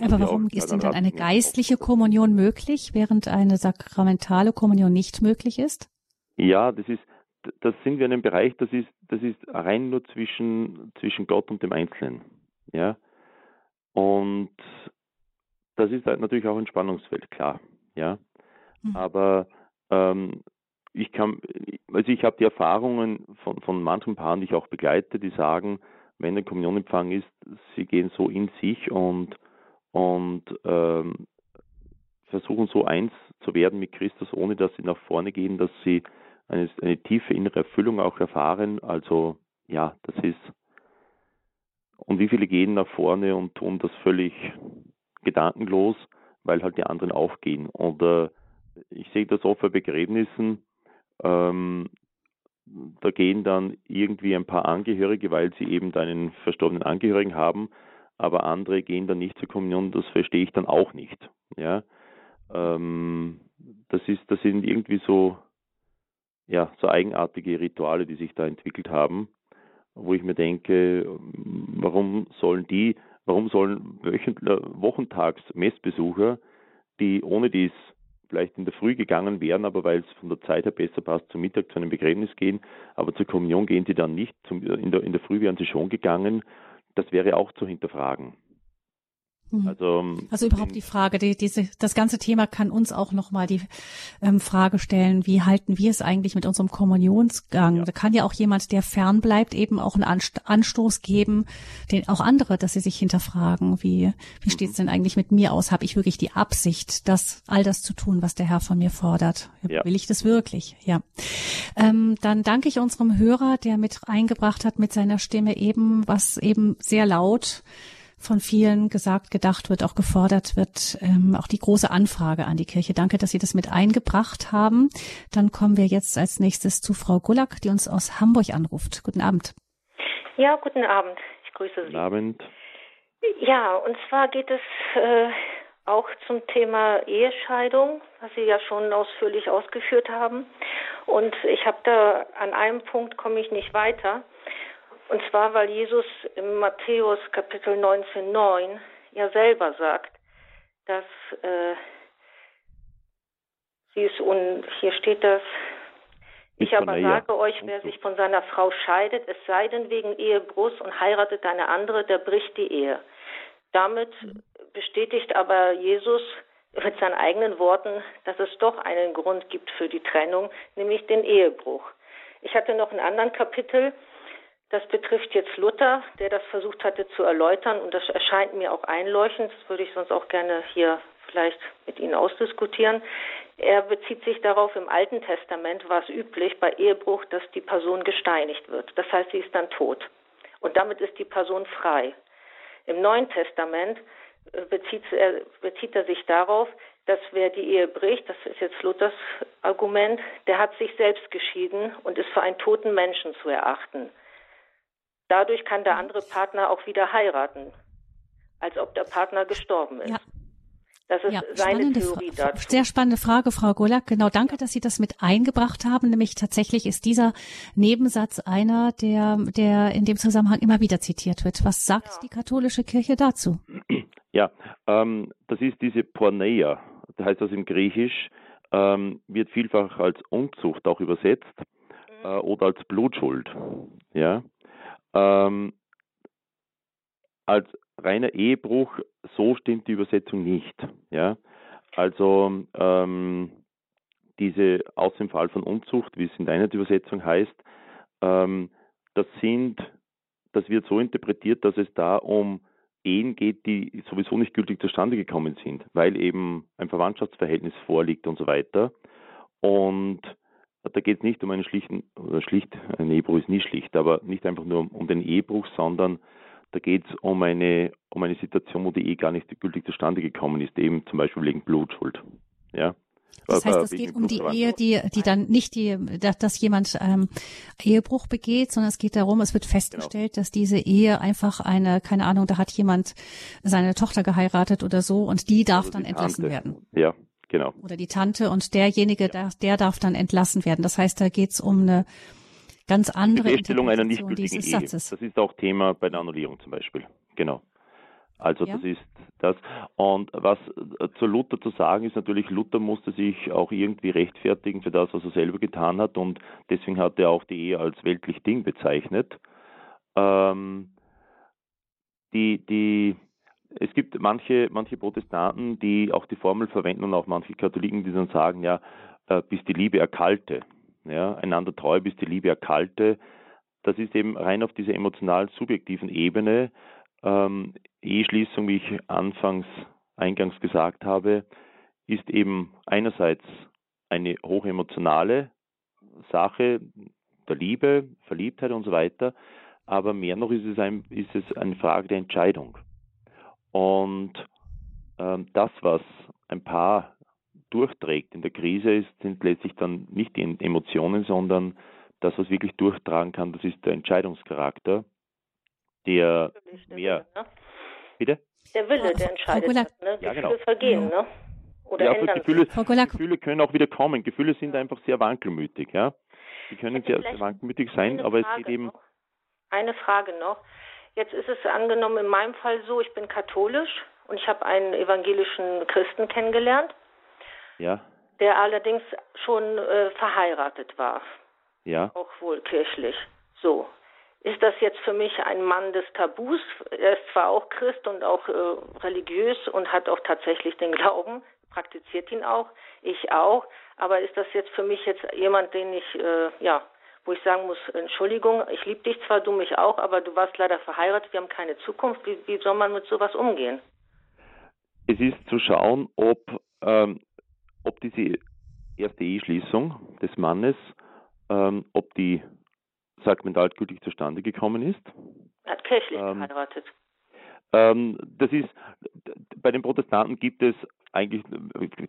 Aber warum ist denn dann eine geistliche Kommunion möglich, während eine sakramentale Kommunion nicht möglich ist? Ja, das ist, das sind wir in einem Bereich, das ist, das ist rein nur zwischen, zwischen Gott und dem Einzelnen. Ja. Und das ist halt natürlich auch ein Spannungsfeld, klar. Ja. Mhm. Aber ähm, ich kann, also ich habe die Erfahrungen von, von manchen Paaren, die ich auch begleite, die sagen, wenn der Kommunionempfang ist, sie gehen so in sich und, und ähm, versuchen so eins zu werden mit Christus, ohne dass sie nach vorne gehen, dass sie eine, eine tiefe innere Erfüllung auch erfahren. Also ja, das ist. Und wie viele gehen nach vorne und tun das völlig gedankenlos, weil halt die anderen auch gehen. Und äh, ich sehe das oft bei Begräbnissen, ähm, da gehen dann irgendwie ein paar Angehörige, weil sie eben einen verstorbenen Angehörigen haben, aber andere gehen dann nicht zur Kommunion, das verstehe ich dann auch nicht. Ja, ähm, das ist, das sind irgendwie so, ja, so eigenartige Rituale, die sich da entwickelt haben, wo ich mir denke, warum sollen die, warum sollen Wochentags Messbesucher, die ohne dies vielleicht in der Früh gegangen wären, aber weil es von der Zeit her besser passt, zum Mittag zu einem Begräbnis gehen, aber zur Kommunion gehen sie dann nicht, in, der, in der Früh wären sie schon gegangen, das wäre auch zu hinterfragen. Mhm. Also, ähm, also überhaupt die Frage, die, diese, das ganze Thema kann uns auch nochmal die ähm, Frage stellen, wie halten wir es eigentlich mit unserem Kommunionsgang? Ja. Da kann ja auch jemand, der fern bleibt, eben auch einen Anstoß geben, den auch andere, dass sie sich hinterfragen, wie, wie steht es mhm. denn eigentlich mit mir aus? Habe ich wirklich die Absicht, das all das zu tun, was der Herr von mir fordert? Ja. Will ich das wirklich? Ja. Ähm, dann danke ich unserem Hörer, der mit eingebracht hat mit seiner Stimme eben, was eben sehr laut von vielen gesagt, gedacht wird, auch gefordert wird, ähm, auch die große Anfrage an die Kirche. Danke, dass Sie das mit eingebracht haben. Dann kommen wir jetzt als nächstes zu Frau Gullack, die uns aus Hamburg anruft. Guten Abend. Ja, guten Abend. Ich grüße Sie. Guten Abend. Ja, und zwar geht es äh, auch zum Thema Ehescheidung, was Sie ja schon ausführlich ausgeführt haben. Und ich habe da an einem Punkt komme ich nicht weiter. Und zwar, weil Jesus im Matthäus Kapitel 19,9 ja selber sagt, dass äh, sie ist und hier steht das, ich aber sage euch, wer sich von seiner Frau scheidet, es sei denn wegen Ehebruchs und heiratet eine andere, der bricht die Ehe. Damit bestätigt aber Jesus mit seinen eigenen Worten, dass es doch einen Grund gibt für die Trennung, nämlich den Ehebruch. Ich hatte noch einen anderen Kapitel, das betrifft jetzt Luther, der das versucht hatte zu erläutern und das erscheint mir auch einleuchtend. Das würde ich sonst auch gerne hier vielleicht mit Ihnen ausdiskutieren. Er bezieht sich darauf, im Alten Testament war es üblich bei Ehebruch, dass die Person gesteinigt wird. Das heißt, sie ist dann tot. Und damit ist die Person frei. Im Neuen Testament äh, bezieht er, bezieht er sich darauf, dass wer die Ehe bricht, das ist jetzt Luthers Argument, der hat sich selbst geschieden und ist für einen toten Menschen zu erachten. Dadurch kann der andere Partner auch wieder heiraten, als ob der Partner gestorben ist. Ja. Das ist ja, seine Theorie Fra dazu. Sehr spannende Frage, Frau Golak. Genau, danke, dass Sie das mit eingebracht haben. Nämlich tatsächlich ist dieser Nebensatz einer, der, der in dem Zusammenhang immer wieder zitiert wird. Was sagt ja. die katholische Kirche dazu? Ja, ähm, das ist diese Porneia, das heißt das im Griechisch, ähm, wird vielfach als Unzucht auch übersetzt mhm. äh, oder als Blutschuld. Ja. Ähm, als reiner Ehebruch, so stimmt die Übersetzung nicht. Ja? Also ähm, diese aus dem Fall von Unzucht, wie es in deiner Übersetzung heißt, ähm, das sind, das wird so interpretiert, dass es da um Ehen geht, die sowieso nicht gültig zustande gekommen sind, weil eben ein Verwandtschaftsverhältnis vorliegt und so weiter. Und da geht es nicht um einen schlichten, oder schlicht, ein Ehebruch ist nie schlicht, aber nicht einfach nur um, um den Ehebruch, sondern da geht es um eine, um eine Situation, wo die Ehe gar nicht gültig zustande gekommen ist, eben zum Beispiel wegen Blutschuld. Ja. Das heißt, es geht um die Ehe, die, die dann nicht die, dass jemand ähm, Ehebruch begeht, sondern es geht darum, es wird festgestellt, genau. dass diese Ehe einfach eine, keine Ahnung, da hat jemand seine Tochter geheiratet oder so und die darf also dann entlassen Tante. werden. Ja, genau. Oder die Tante und derjenige, der, der darf dann entlassen werden. Das heißt, da geht es um eine ganz andere Feststellung einer nicht gültigen Ehe. Satzes. Das ist auch Thema bei der Annullierung zum Beispiel. Genau. Also ja. das ist das. Und was äh, zu Luther zu sagen ist natürlich, Luther musste sich auch irgendwie rechtfertigen für das, was er selber getan hat und deswegen hat er auch die Ehe als weltlich Ding bezeichnet. Ähm, die, die, es gibt manche, manche Protestanten, die auch die Formel verwenden und auch manche Katholiken, die dann sagen, ja, äh, bis die Liebe erkalte ja, einander treu, bis die Liebe erkalte. Das ist eben rein auf dieser emotional subjektiven Ebene. Ähm, Eheschließung, wie ich anfangs eingangs gesagt habe, ist eben einerseits eine hochemotionale Sache der Liebe, Verliebtheit und so weiter, aber mehr noch ist es, ein, ist es eine Frage der Entscheidung. Und ähm, das, was ein Paar durchträgt in der Krise, ist, sind letztlich dann nicht die Emotionen, sondern das, was wirklich durchtragen kann, das ist der Entscheidungscharakter, der, der mehr. Wille, ne? Bitte? Der Wille, der entscheidet. Ne? Die ja, genau. Gefühle vergehen, ne? Oder ja, also Gefühle, Gefühle können auch wieder kommen. Gefühle sind einfach sehr wankelmütig, ja. Die können sehr, sehr wankelmütig sein, aber es geht eben. Noch. Eine Frage noch. Jetzt ist es angenommen in meinem Fall so, ich bin katholisch und ich habe einen evangelischen Christen kennengelernt ja. Der allerdings schon äh, verheiratet war. Ja. Auch wohl kirchlich. So. Ist das jetzt für mich ein Mann des Tabus? Er ist zwar auch Christ und auch äh, religiös und hat auch tatsächlich den Glauben, praktiziert ihn auch, ich auch. Aber ist das jetzt für mich jetzt jemand, den ich, äh, ja, wo ich sagen muss, Entschuldigung, ich liebe dich zwar, du mich auch, aber du warst leider verheiratet, wir haben keine Zukunft. Wie, wie soll man mit sowas umgehen? Es ist zu schauen, ob ähm, ob diese erste Eheschließung des Mannes, ähm, ob die sakramentaldgültig zustande gekommen ist. Er hat kirchlich ähm, geheiratet. Ähm, das ist, bei den Protestanten gibt es eigentlich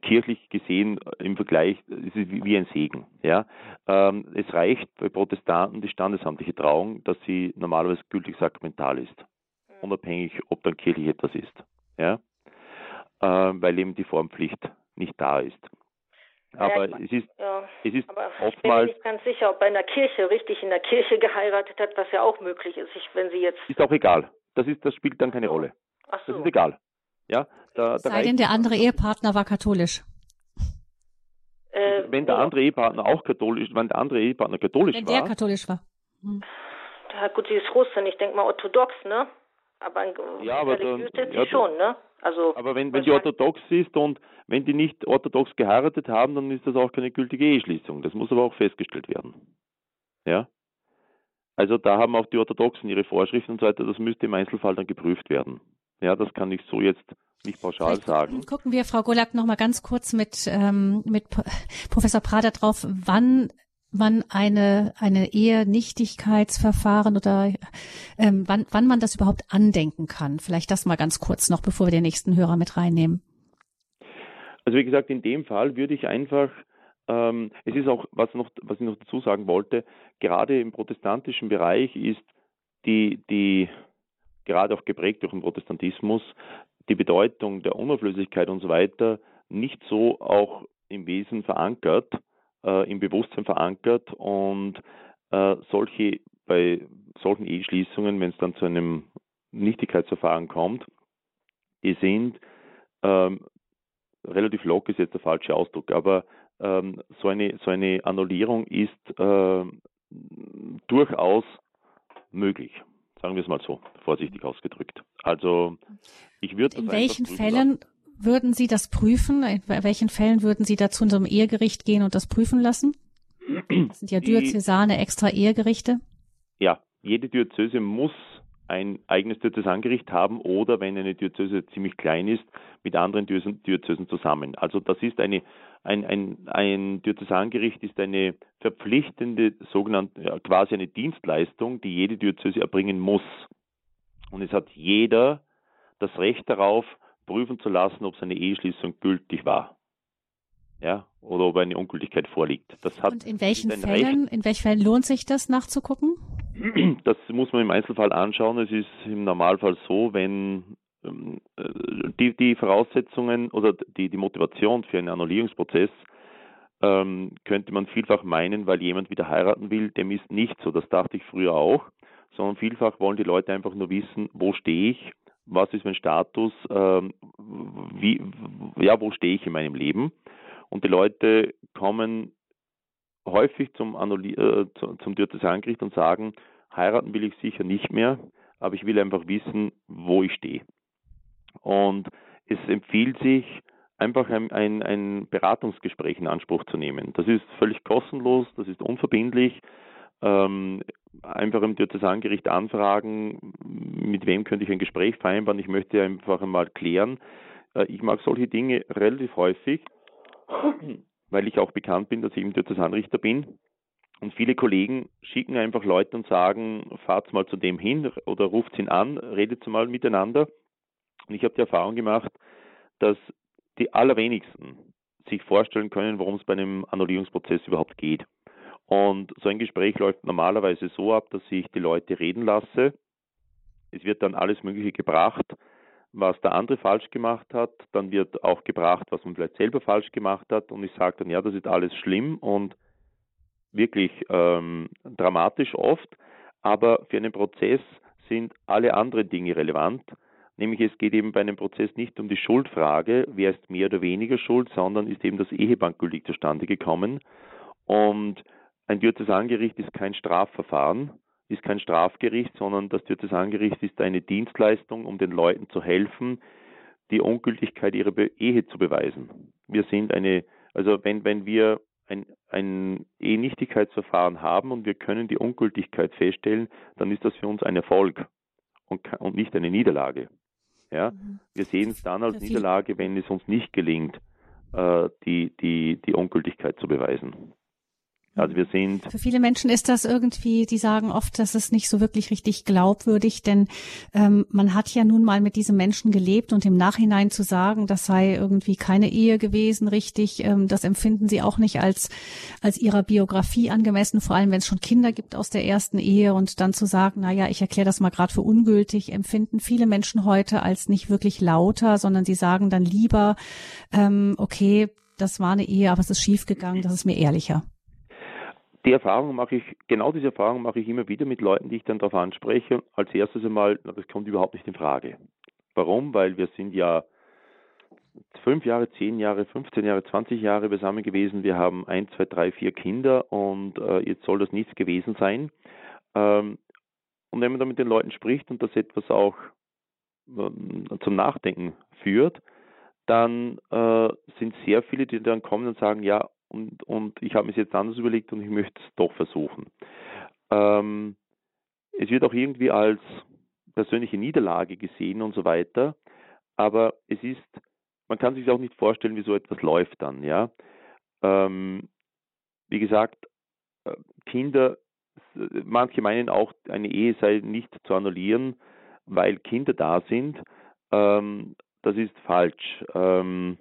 kirchlich gesehen im Vergleich, es ist wie ein Segen. Ja? Ähm, es reicht bei Protestanten die standesamtliche Trauung, dass sie normalerweise gültig sakramental ist, mhm. unabhängig, ob dann kirchlich etwas ist. Ja? Äh, weil eben die Formpflicht nicht da ist. Aber ja, es ist, ja, es ist aber oftmals. Ich bin mir nicht ganz sicher, ob er in der Kirche richtig in der Kirche geheiratet hat, was ja auch möglich ist, ich, wenn sie jetzt. Ist auch egal. Das ist, das spielt dann keine Rolle. Ach so. Das ist egal. Ja, da, da Sei denn der andere Ehepartner war katholisch. Äh, wenn der andere Ehepartner auch katholisch, wenn der andere Ehepartner katholisch wenn war. Wenn der katholisch war. Hm. Ja, gut, sie ist Russin, ich denke mal orthodox, ne? Aber ein ja, aber da, ist sie ja, schon, ne? Also aber wenn, wenn die orthodox ist und wenn die nicht orthodox geheiratet haben, dann ist das auch keine gültige Eheschließung. Das muss aber auch festgestellt werden. Ja? Also da haben auch die Orthodoxen ihre Vorschriften und so weiter. Das müsste im Einzelfall dann geprüft werden. Ja, das kann ich so jetzt nicht pauschal Vielleicht sagen. Gucken wir, Frau Golak, noch mal ganz kurz mit, ähm, mit Professor Prader drauf, wann man eine, eine Ehenichtigkeitsverfahren oder ähm, wann, wann man das überhaupt andenken kann. Vielleicht das mal ganz kurz noch, bevor wir den nächsten Hörer mit reinnehmen. Also wie gesagt, in dem Fall würde ich einfach, ähm, es ist auch, was, noch, was ich noch dazu sagen wollte, gerade im protestantischen Bereich ist die, die gerade auch geprägt durch den Protestantismus, die Bedeutung der Unauflöslichkeit und so weiter nicht so auch im Wesen verankert, äh, im Bewusstsein verankert und äh, solche bei solchen Eheschließungen, wenn es dann zu einem Nichtigkeitsverfahren kommt, die sind ähm, relativ locker ist jetzt der falsche Ausdruck, aber ähm, so, eine, so eine Annullierung ist äh, durchaus möglich. Sagen wir es mal so, vorsichtig ausgedrückt. Also ich würde. In welchen Fällen würden Sie das prüfen? In welchen Fällen würden Sie dazu in so einem Ehegericht gehen und das prüfen lassen? Das sind ja Diözesane extra Ehegerichte. Ja, jede Diözese muss ein eigenes Diözesangericht haben oder wenn eine Diözese ziemlich klein ist, mit anderen Diözesen zusammen. Also das ist eine, ein, ein, ein Diözesangericht ist eine verpflichtende, sogenannte, quasi eine Dienstleistung, die jede Diözese erbringen muss. Und es hat jeder das Recht darauf, prüfen zu lassen, ob seine Eheschließung gültig war. Ja, oder ob eine Ungültigkeit vorliegt. Das hat Und in welchen Fällen, Recht. in welchen Fällen lohnt sich das nachzugucken? Das muss man im Einzelfall anschauen. Es ist im Normalfall so, wenn ähm, äh, die, die Voraussetzungen oder die, die Motivation für einen Annullierungsprozess ähm, könnte man vielfach meinen, weil jemand wieder heiraten will, dem ist nicht so. Das dachte ich früher auch, sondern vielfach wollen die Leute einfach nur wissen, wo stehe ich, was ist mein Status, ähm, wie, ja, wo stehe ich in meinem Leben. Und die Leute kommen häufig zum, Annulli äh, zum Diözesangericht und sagen, heiraten will ich sicher nicht mehr, aber ich will einfach wissen, wo ich stehe. Und es empfiehlt sich, einfach ein, ein, ein, Beratungsgespräch in Anspruch zu nehmen. Das ist völlig kostenlos, das ist unverbindlich. Ähm, einfach im Diözesangericht anfragen, mit wem könnte ich ein Gespräch vereinbaren. Ich möchte einfach einmal klären. Äh, ich mag solche Dinge relativ häufig weil ich auch bekannt bin, dass ich eben Diözesanrichter bin. Und viele Kollegen schicken einfach Leute und sagen, fahrt mal zu dem hin oder ruft ihn an, redet mal miteinander. Und ich habe die Erfahrung gemacht, dass die allerwenigsten sich vorstellen können, worum es bei einem Annullierungsprozess überhaupt geht. Und so ein Gespräch läuft normalerweise so ab, dass ich die Leute reden lasse. Es wird dann alles Mögliche gebracht, was der andere falsch gemacht hat, dann wird auch gebracht, was man vielleicht selber falsch gemacht hat. Und ich sage dann, ja, das ist alles schlimm und wirklich ähm, dramatisch oft, aber für einen Prozess sind alle anderen Dinge relevant, nämlich es geht eben bei einem Prozess nicht um die Schuldfrage, wer ist mehr oder weniger schuld, sondern ist eben das Eheband gültig zustande gekommen. Und ein Diözesangericht ist kein Strafverfahren, ist kein Strafgericht, sondern das Diözesangericht ist eine Dienstleistung, um den Leuten zu helfen, die Ungültigkeit ihrer Ehe zu beweisen. Wir sind eine, also wenn, wenn wir ein, ein Ehenichtigkeitsverfahren haben und wir können die Ungültigkeit feststellen, dann ist das für uns ein Erfolg und, und nicht eine Niederlage. Ja? Mhm. Wir sehen es dann als Niederlage, wenn es uns nicht gelingt, äh, die, die, die Ungültigkeit zu beweisen. Also wir sind. Für viele Menschen ist das irgendwie, die sagen oft, dass es nicht so wirklich richtig glaubwürdig, denn ähm, man hat ja nun mal mit diesem Menschen gelebt und im Nachhinein zu sagen, das sei irgendwie keine Ehe gewesen, richtig, ähm, das empfinden sie auch nicht als als ihrer Biografie angemessen, vor allem wenn es schon Kinder gibt aus der ersten Ehe und dann zu sagen, na ja, ich erkläre das mal gerade für ungültig, empfinden viele Menschen heute als nicht wirklich lauter, sondern sie sagen dann lieber, ähm, okay, das war eine Ehe, aber es ist schiefgegangen, das ist mir ehrlicher die Erfahrung mache ich, genau diese Erfahrung mache ich immer wieder mit Leuten, die ich dann darauf anspreche. Als erstes einmal, das kommt überhaupt nicht in Frage. Warum? Weil wir sind ja fünf Jahre, zehn Jahre, 15 Jahre, 20 Jahre beisammen gewesen. Wir haben ein, zwei, drei, vier Kinder und äh, jetzt soll das nichts gewesen sein. Ähm, und wenn man dann mit den Leuten spricht und das etwas auch äh, zum Nachdenken führt, dann äh, sind sehr viele, die dann kommen und sagen, ja, und, und ich habe mir jetzt anders überlegt und ich möchte es doch versuchen. Ähm, es wird auch irgendwie als persönliche Niederlage gesehen und so weiter, aber es ist, man kann sich auch nicht vorstellen, wie so etwas läuft dann, ja. Ähm, wie gesagt, äh, Kinder, manche meinen auch, eine Ehe sei nicht zu annullieren, weil Kinder da sind. Ähm, das ist falsch. Ähm,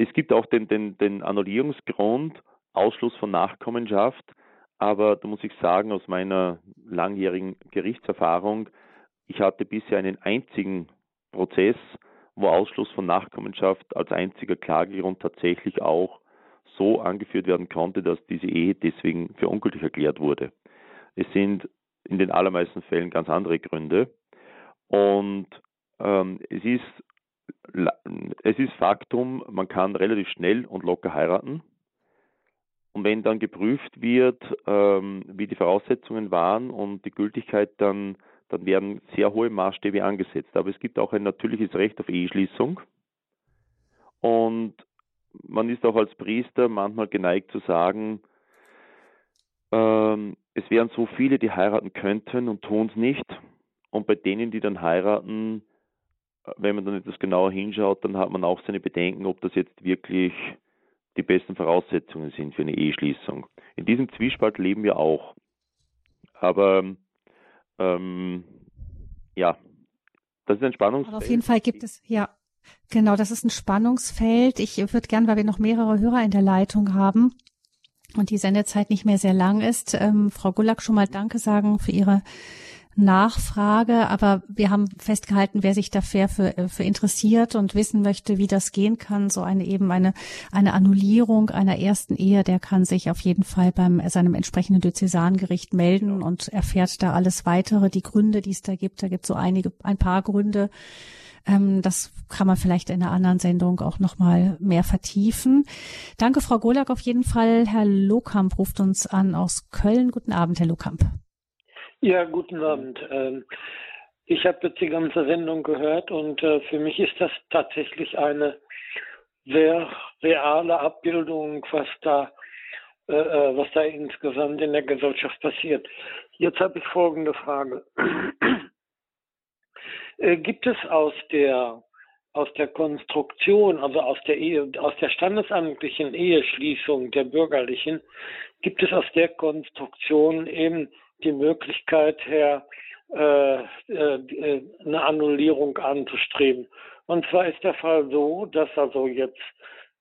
es gibt auch den, den, den Annullierungsgrund, Ausschluss von Nachkommenschaft, aber da muss ich sagen, aus meiner langjährigen Gerichtserfahrung, ich hatte bisher einen einzigen Prozess, wo Ausschluss von Nachkommenschaft als einziger Klagegrund tatsächlich auch so angeführt werden konnte, dass diese Ehe deswegen für ungültig erklärt wurde. Es sind in den allermeisten Fällen ganz andere Gründe. Und ähm, es ist es ist Faktum, man kann relativ schnell und locker heiraten. Und wenn dann geprüft wird, ähm, wie die Voraussetzungen waren und die Gültigkeit, dann, dann werden sehr hohe Maßstäbe angesetzt. Aber es gibt auch ein natürliches Recht auf Eheschließung. Und man ist auch als Priester manchmal geneigt zu sagen, ähm, es wären so viele, die heiraten könnten und tun es nicht. Und bei denen, die dann heiraten, wenn man dann etwas genauer hinschaut, dann hat man auch seine Bedenken, ob das jetzt wirklich die besten Voraussetzungen sind für eine Eheschließung. In diesem Zwiespalt leben wir auch. Aber ähm, ja, das ist ein Spannungsfeld. Aber auf jeden Fall gibt es, ja, genau, das ist ein Spannungsfeld. Ich würde gern, weil wir noch mehrere Hörer in der Leitung haben und die Sendezeit nicht mehr sehr lang ist, ähm, Frau Gullack schon mal Danke sagen für Ihre Nachfrage, aber wir haben festgehalten, wer sich dafür für, äh, für interessiert und wissen möchte, wie das gehen kann, so eine eben eine, eine Annullierung einer ersten Ehe, der kann sich auf jeden Fall beim seinem entsprechenden Diözesangericht melden und erfährt da alles weitere, die Gründe, die es da gibt. Da gibt es so einige, ein paar Gründe. Ähm, das kann man vielleicht in einer anderen Sendung auch nochmal mehr vertiefen. Danke, Frau Golak, auf jeden Fall. Herr Lokamp ruft uns an aus Köln. Guten Abend, Herr Lokamp. Ja, guten Abend. Ähm, ich habe jetzt die ganze Sendung gehört und äh, für mich ist das tatsächlich eine sehr reale Abbildung, was da, äh, äh, was da insgesamt in der Gesellschaft passiert. Jetzt habe ich folgende Frage. Gibt es aus der aus der Konstruktion, also aus der Ehe, aus der standesamtlichen Eheschließung der bürgerlichen, gibt es aus der Konstruktion eben die Möglichkeit her, äh, äh, eine Annullierung anzustreben. Und zwar ist der Fall so, dass also jetzt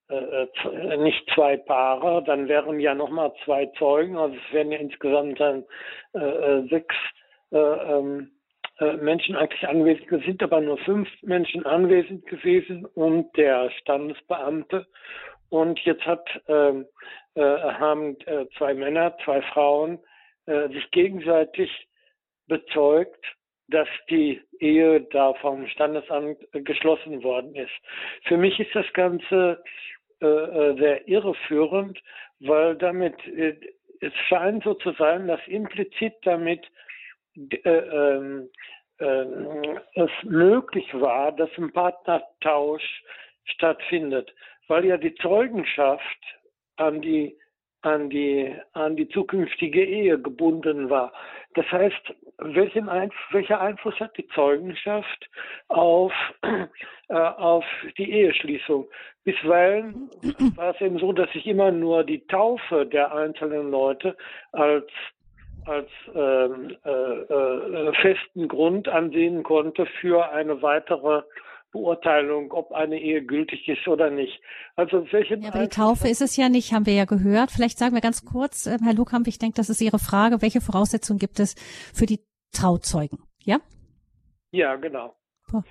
äh, äh nicht zwei Paare, dann wären ja nochmal zwei Zeugen, also es wären ja insgesamt dann äh, äh sechs ähm, Menschen eigentlich anwesend, es sind aber nur fünf Menschen anwesend gewesen und der Standesbeamte. Und jetzt hat, ähm, haben zwei Männer, zwei Frauen äh, sich gegenseitig bezeugt, dass die Ehe da vom Standesamt geschlossen worden ist. Für mich ist das Ganze äh, äh sehr irreführend, weil damit äh, es scheint so zu sein, dass implizit damit äh, ähm, äh, es möglich war, dass ein Partnertausch stattfindet, weil ja die Zeugenschaft an die an die, an die zukünftige Ehe gebunden war. Das heißt, welchen Einf welcher Einfluss hat die Zeugenschaft auf, äh, auf die Eheschließung? Bisweilen war es eben so, dass ich immer nur die Taufe der einzelnen Leute als als ähm, äh, äh, festen Grund ansehen konnte für eine weitere Beurteilung, ob eine Ehe gültig ist oder nicht. Also welche ja, aber die Taufe ist es ja nicht, haben wir ja gehört. Vielleicht sagen wir ganz kurz, äh, Herr Lukamp, ich denke, das ist Ihre Frage. Welche Voraussetzungen gibt es für die Trauzeugen? Ja? Ja, genau.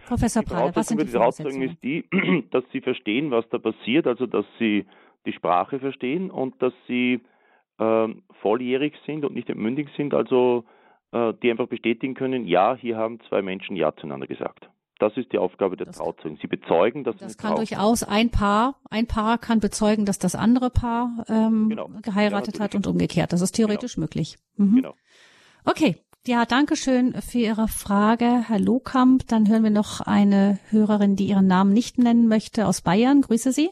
Professor Prahl, was sind die, die Trauzeugen ist die, dass sie verstehen, was da passiert, also dass sie die Sprache verstehen und dass sie äh, volljährig sind und nicht entmündig sind, also äh, die einfach bestätigen können, ja, hier haben zwei Menschen Ja zueinander gesagt. Das ist die Aufgabe der das, Trauzeugen. Sie bezeugen, dass das kann durchaus ein Paar, ein Paar kann bezeugen, dass das andere Paar ähm, genau. geheiratet ja, hat und umgekehrt. Das ist theoretisch genau. möglich. Mhm. Genau. Okay. Ja, danke schön für Ihre Frage, Herr Lohkamp. Dann hören wir noch eine Hörerin, die ihren Namen nicht nennen möchte, aus Bayern. Grüße Sie.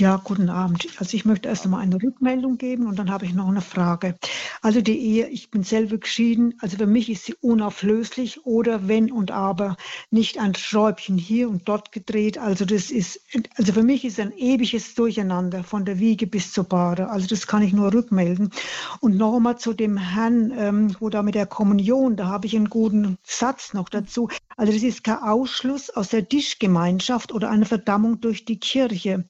Ja, guten Abend. Also ich möchte erst einmal eine Rückmeldung geben und dann habe ich noch eine Frage. Also die Ehe, ich bin selber geschieden, also für mich ist sie unauflöslich oder wenn und aber nicht ein Schräubchen hier und dort gedreht. Also das ist, also für mich ist ein ewiges Durcheinander von der Wiege bis zur Bade. Also das kann ich nur rückmelden. Und noch einmal zu dem Herrn, ähm, wo da mit der Kommunion, da habe ich einen guten Satz noch dazu. Also das ist kein Ausschluss aus der Tischgemeinschaft oder eine Verdammung durch die Kirche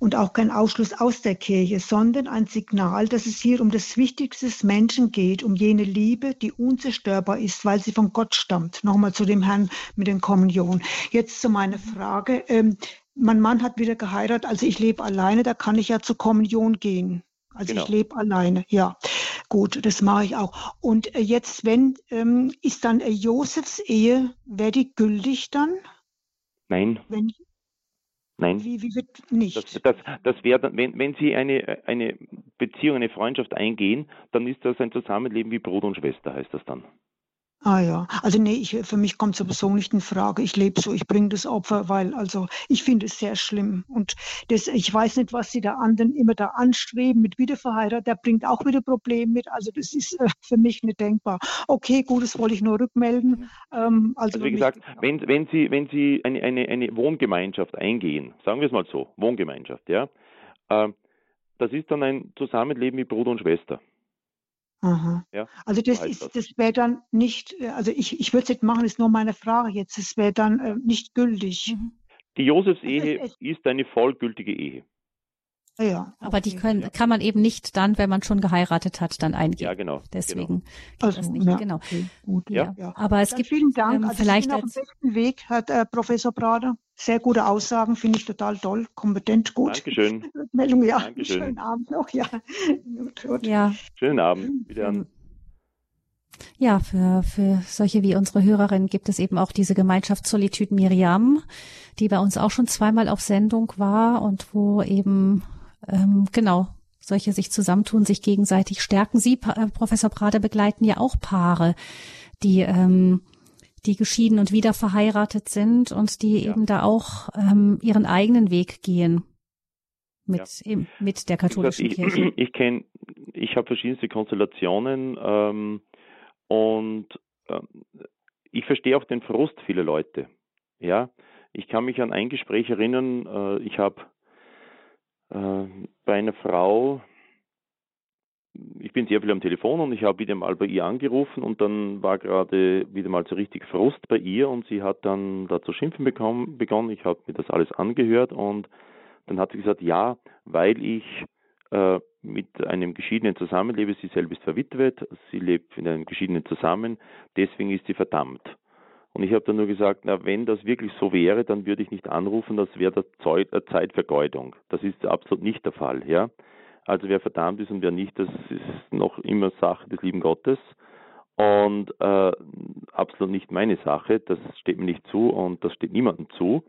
und auch kein Ausschluss aus der Kirche, sondern ein Signal, dass es hier um das Wichtigste des Menschen geht, um jene Liebe, die unzerstörbar ist, weil sie von Gott stammt. Nochmal zu dem Herrn mit den Kommunion. Jetzt zu meiner Frage. Ähm, mein Mann hat wieder geheiratet, also ich lebe alleine, da kann ich ja zur Kommunion gehen. Also genau. ich lebe alleine, ja. Gut, das mache ich auch. Und äh, jetzt, wenn, ähm, ist dann äh, Josefs Ehe, wäre die gültig dann? Nein. Wenn, Nein. Wie, wie wird nicht? Das, das, das wäre dann, wenn, wenn Sie eine, eine Beziehung, eine Freundschaft eingehen, dann ist das ein Zusammenleben wie Bruder und Schwester, heißt das dann. Ah ja, also nee, ich, für mich kommt sowieso nicht in Frage. Ich lebe so, ich bringe das Opfer, weil also ich finde es sehr schlimm. Und das, ich weiß nicht, was sie da anderen immer da anstreben mit Wiederverheirat, der bringt auch wieder Probleme mit. Also das ist äh, für mich nicht denkbar. Okay, gut, das wollte ich nur rückmelden. Ähm, also, also wie gesagt, wenn, wenn Sie, wenn Sie eine, eine, eine Wohngemeinschaft eingehen, sagen wir es mal so, Wohngemeinschaft, ja, äh, das ist dann ein Zusammenleben mit Bruder und Schwester. Aha. Ja, also das ist, das, das wäre dann nicht, äh, also ich, ich würde es nicht machen, ist nur meine Frage jetzt, das wäre dann äh, nicht gültig. Mhm. Die Josefsehe ist, ist eine vollgültige Ehe. Ja, aber die können, kann man eben nicht dann, wenn man schon geheiratet hat, dann eingehen. Ja, genau. Deswegen genau. also, nicht. Ja, genau. Okay, gut, ja. ja. Aber es dann gibt vielen Dank. Ähm, also vielleicht auf dem besten Weg hat äh, Professor Brader sehr gute Aussagen, finde ich total toll, kompetent, gut. Dankeschön. Meldung, ja. Dankeschön. Schönen Abend noch, ja. ja. Schönen Abend. Wieder an. Ja, für, für solche wie unsere Hörerin gibt es eben auch diese Gemeinschaft Solitude Miriam, die bei uns auch schon zweimal auf Sendung war und wo eben ähm, genau solche sich zusammentun, sich gegenseitig stärken. Sie, äh, Professor Prade, begleiten ja auch Paare, die ähm, die geschieden und wieder verheiratet sind und die ja. eben da auch ähm, ihren eigenen Weg gehen mit ja. eben, mit der katholischen ich, Kirche. Ich kenne, ich habe verschiedenste Konstellationen ähm, und ähm, ich verstehe auch den Frust vieler Leute. Ja, ich kann mich an ein Gespräch erinnern. Äh, ich habe bei einer Frau, ich bin sehr viel am Telefon und ich habe wieder mal bei ihr angerufen und dann war gerade wieder mal so richtig Frust bei ihr und sie hat dann da zu schimpfen bekommen, begonnen. Ich habe mir das alles angehört und dann hat sie gesagt, ja, weil ich äh, mit einem Geschiedenen zusammenlebe, sie selbst ist verwitwet, sie lebt mit einem Geschiedenen zusammen, deswegen ist sie verdammt. Und ich habe dann nur gesagt, na, wenn das wirklich so wäre, dann würde ich nicht anrufen, das wäre äh, Zeitvergeudung. Das ist absolut nicht der Fall, ja. Also wer verdammt ist und wer nicht, das ist noch immer Sache des lieben Gottes und äh, absolut nicht meine Sache. Das steht mir nicht zu und das steht niemandem zu.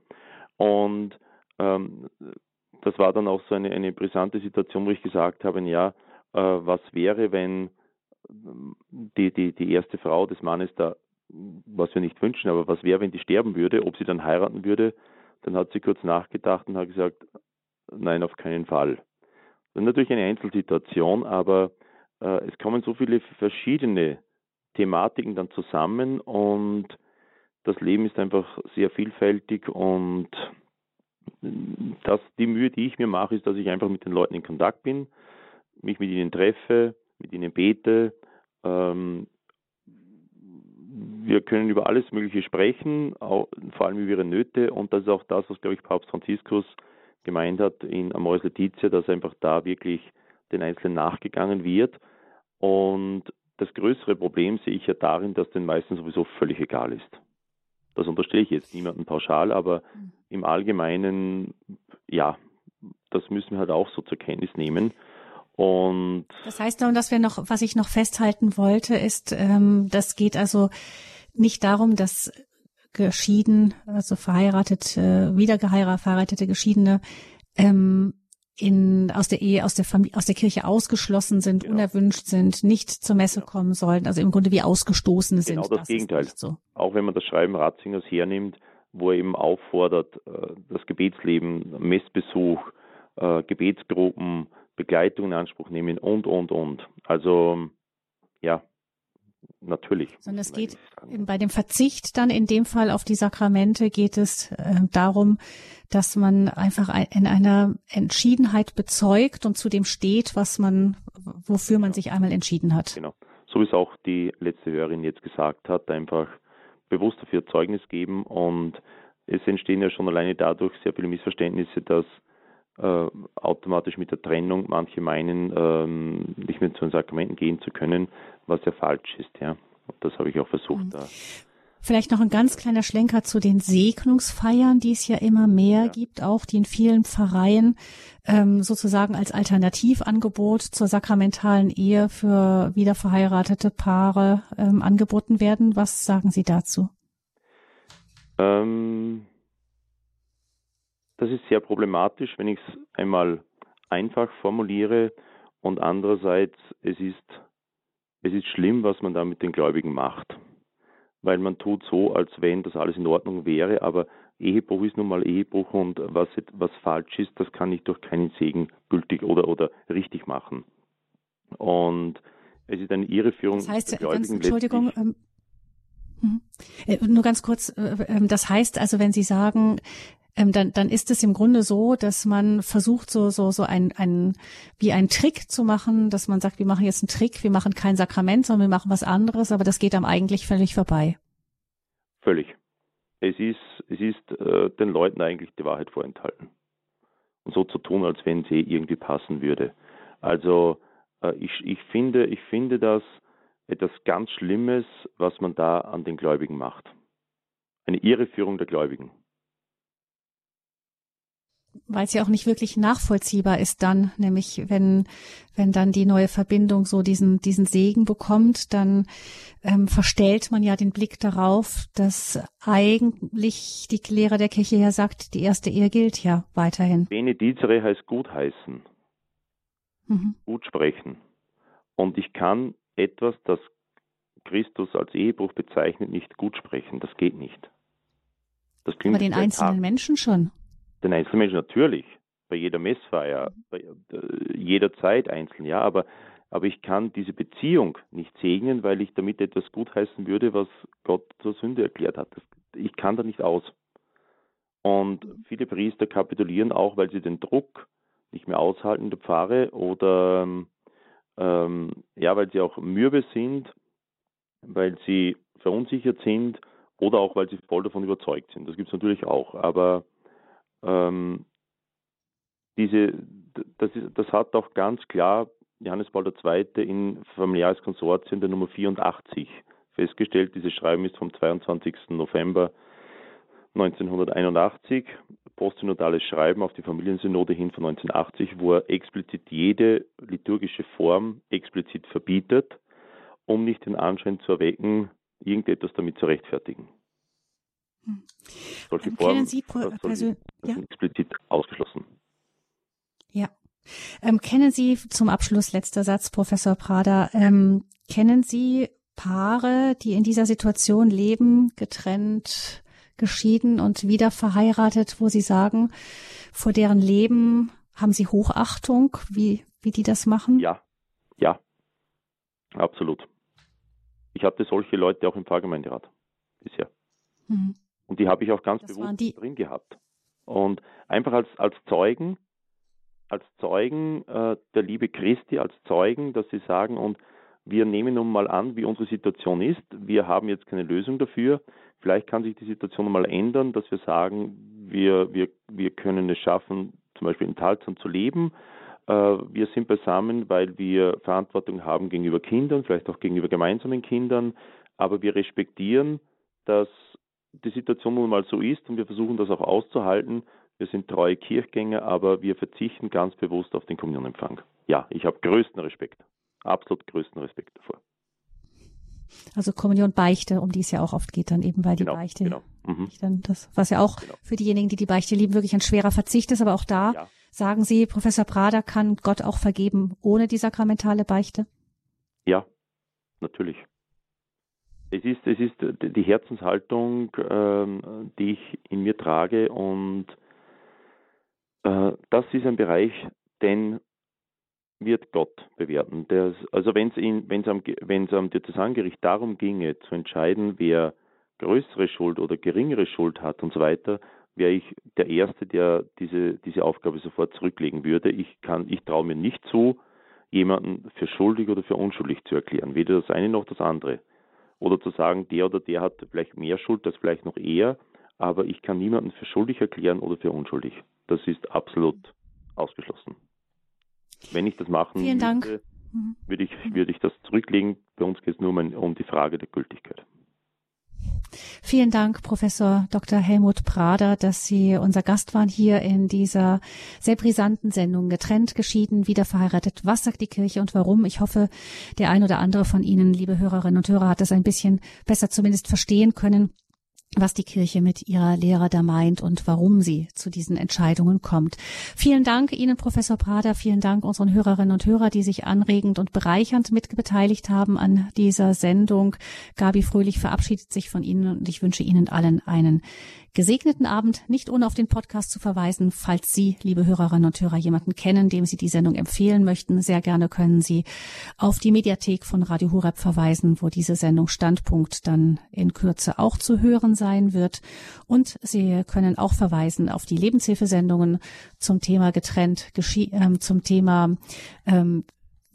Und ähm, das war dann auch so eine, eine brisante Situation, wo ich gesagt habe, ja, äh, was wäre, wenn die, die, die erste Frau des Mannes da was wir nicht wünschen, aber was wäre, wenn die sterben würde, ob sie dann heiraten würde, dann hat sie kurz nachgedacht und hat gesagt, nein, auf keinen Fall. Das ist natürlich eine Einzelsituation, aber äh, es kommen so viele verschiedene Thematiken dann zusammen und das Leben ist einfach sehr vielfältig und das, die Mühe, die ich mir mache, ist, dass ich einfach mit den Leuten in Kontakt bin, mich mit ihnen treffe, mit ihnen bete, ähm, wir können über alles Mögliche sprechen, auch, vor allem über ihre Nöte. Und das ist auch das, was, glaube ich, Papst Franziskus gemeint hat in Amoris Laetitia, dass einfach da wirklich den Einzelnen nachgegangen wird. Und das größere Problem sehe ich ja darin, dass den meisten sowieso völlig egal ist. Das unterstelle ich jetzt niemandem pauschal, aber mhm. im Allgemeinen, ja, das müssen wir halt auch so zur Kenntnis nehmen. Und das heißt, dass wir noch, was ich noch festhalten wollte, ist, ähm, das geht also nicht darum, dass geschieden, also verheiratet, äh, wieder geheiratet, verheiratete Geschiedene ähm, in, aus der Ehe, aus der Familie, aus der Kirche ausgeschlossen sind, ja. unerwünscht sind, nicht zur Messe ja. kommen sollten, also im Grunde wie Ausgestoßene genau sind. Genau das, das Gegenteil. So. Auch wenn man das Schreiben Ratzingers hernimmt, wo er eben auffordert, äh, das Gebetsleben, Messbesuch, äh, Gebetsgruppen, Begleitung in Anspruch nehmen und, und, und. Also, ja, natürlich. Sondern es geht bei dem Verzicht dann in dem Fall auf die Sakramente geht es äh, darum, dass man einfach in einer Entschiedenheit bezeugt und zu dem steht, was man, wofür man genau. sich einmal entschieden hat. Genau. So wie es auch die letzte Hörerin jetzt gesagt hat, einfach bewusst dafür Zeugnis geben und es entstehen ja schon alleine dadurch sehr viele Missverständnisse, dass äh, automatisch mit der Trennung manche meinen, ähm, nicht mehr zu den Sakramenten gehen zu können, was ja falsch ist, ja. Und das habe ich auch versucht mhm. da. Vielleicht noch ein ganz kleiner Schlenker zu den Segnungsfeiern, die es ja immer mehr ja. gibt, auch die in vielen Pfarreien ähm, sozusagen als Alternativangebot zur sakramentalen Ehe für wiederverheiratete Paare ähm, angeboten werden. Was sagen Sie dazu? Ähm, das ist sehr problematisch, wenn ich es einmal einfach formuliere und andererseits es ist es ist schlimm, was man da mit den Gläubigen macht, weil man tut so, als wenn das alles in Ordnung wäre, aber Ehebruch ist nun mal Ehebruch und was was falsch ist, das kann ich durch keinen Segen gültig oder oder richtig machen. Und es ist eine Irreführung. Das heißt, ganz, Entschuldigung, ähm, hm. Äh, nur ganz kurz, äh, ähm, das heißt also, wenn Sie sagen, ähm, dann, dann ist es im Grunde so, dass man versucht, so, so, so ein, ein, wie ein Trick zu machen, dass man sagt, wir machen jetzt einen Trick, wir machen kein Sakrament, sondern wir machen was anderes, aber das geht am eigentlich völlig vorbei. Völlig. Es ist, es ist äh, den Leuten eigentlich die Wahrheit vorenthalten. Und so zu tun, als wenn sie irgendwie passen würde. Also äh, ich, ich, finde, ich finde das etwas ganz Schlimmes, was man da an den Gläubigen macht. Eine Irreführung der Gläubigen weil es ja auch nicht wirklich nachvollziehbar ist dann, nämlich wenn, wenn dann die neue Verbindung so diesen, diesen Segen bekommt, dann ähm, verstellt man ja den Blick darauf, dass eigentlich die Lehre der Kirche ja sagt, die erste Ehe gilt ja weiterhin. Benedizere heißt gut heißen, mhm. gut sprechen. Und ich kann etwas, das Christus als Ehebruch bezeichnet, nicht gut sprechen. Das geht nicht. Das klingt Aber den einzelnen hart. Menschen schon den Einzelmenschen natürlich, bei jeder Messfeier, bei äh, jeder Zeit einzeln, ja, aber, aber ich kann diese Beziehung nicht segnen, weil ich damit etwas gutheißen würde, was Gott zur Sünde erklärt hat. ich kann da nicht aus. Und viele Priester kapitulieren auch, weil sie den Druck nicht mehr aushalten der Pfarre oder ähm, ja, weil sie auch mürbe sind, weil sie verunsichert sind oder auch weil sie voll davon überzeugt sind. Das gibt es natürlich auch. Aber ähm, diese, das, ist, das hat auch ganz klar Johannes Paul II. in Familiares Konsortium der Nummer 84 festgestellt. Dieses Schreiben ist vom 22. November 1981, postsynodales Schreiben auf die Familiensynode hin von 1980, wo er explizit jede liturgische Form explizit verbietet, um nicht den Anschein zu erwecken, irgendetwas damit zu rechtfertigen. Hm. Solche ähm, Formen Sie ja? explizit ausgeschlossen. Ja. Ähm, kennen Sie zum Abschluss letzter Satz, Professor Prada, ähm, kennen Sie Paare, die in dieser Situation leben, getrennt, geschieden und wieder verheiratet, wo Sie sagen, vor deren Leben haben Sie Hochachtung, wie, wie die das machen? Ja, ja, absolut. Ich hatte solche Leute auch im Pfarrgemeinderat bisher. Mhm. Und die habe ich auch ganz das bewusst drin gehabt. Und einfach als, als Zeugen, als Zeugen äh, der Liebe Christi, als Zeugen, dass sie sagen, und wir nehmen nun mal an, wie unsere Situation ist. Wir haben jetzt keine Lösung dafür. Vielleicht kann sich die Situation mal ändern, dass wir sagen, wir, wir, wir können es schaffen, zum Beispiel in Talzern zu leben. Äh, wir sind beisammen, weil wir Verantwortung haben gegenüber Kindern, vielleicht auch gegenüber gemeinsamen Kindern. Aber wir respektieren, dass die Situation nun mal so ist und wir versuchen das auch auszuhalten. Wir sind treue Kirchgänger, aber wir verzichten ganz bewusst auf den Kommunionempfang. Ja, ich habe größten Respekt, absolut größten Respekt davor. Also Kommunion Beichte, um die es ja auch oft geht, dann eben, weil die genau, Beichte, genau. Mhm. dann das, was ja auch genau. für diejenigen, die die Beichte lieben, wirklich ein schwerer Verzicht ist, aber auch da ja. sagen Sie, Professor Prader, kann Gott auch vergeben ohne die sakramentale Beichte? Ja, natürlich. Es ist, es ist die Herzenshaltung, ähm, die ich in mir trage und äh, das ist ein Bereich, den wird Gott bewerten. Der, also wenn es am, wenn's am Diözesangericht darum ginge, zu entscheiden, wer größere Schuld oder geringere Schuld hat und so weiter, wäre ich der Erste, der diese, diese Aufgabe sofort zurücklegen würde. Ich ich traue mir nicht zu, jemanden für schuldig oder für unschuldig zu erklären, weder das eine noch das andere. Oder zu sagen, der oder der hat vielleicht mehr Schuld als vielleicht noch er, aber ich kann niemanden für schuldig erklären oder für unschuldig. Das ist absolut ausgeschlossen. Wenn ich das machen Vielen müsste, mhm. würde ich, würde ich das zurücklegen. Bei uns geht es nur um die Frage der Gültigkeit. Vielen Dank, Professor Dr. Helmut Prader, dass Sie unser Gast waren hier in dieser sehr brisanten Sendung. Getrennt, geschieden, wieder verheiratet. Was sagt die Kirche und warum? Ich hoffe, der ein oder andere von Ihnen, liebe Hörerinnen und Hörer, hat das ein bisschen besser zumindest verstehen können was die Kirche mit ihrer Lehre da meint und warum sie zu diesen Entscheidungen kommt. Vielen Dank Ihnen, Professor Prader. Vielen Dank unseren Hörerinnen und Hörern, die sich anregend und bereichernd mitbeteiligt haben an dieser Sendung. Gabi Fröhlich verabschiedet sich von Ihnen und ich wünsche Ihnen allen einen gesegneten Abend, nicht ohne auf den Podcast zu verweisen. Falls Sie, liebe Hörerinnen und Hörer, jemanden kennen, dem Sie die Sendung empfehlen möchten, sehr gerne können Sie auf die Mediathek von Radio Horeb verweisen, wo diese Sendung Standpunkt dann in Kürze auch zu hören sein wird. Und Sie können auch verweisen auf die Lebenshilfesendungen zum Thema getrennt, äh, zum Thema ähm,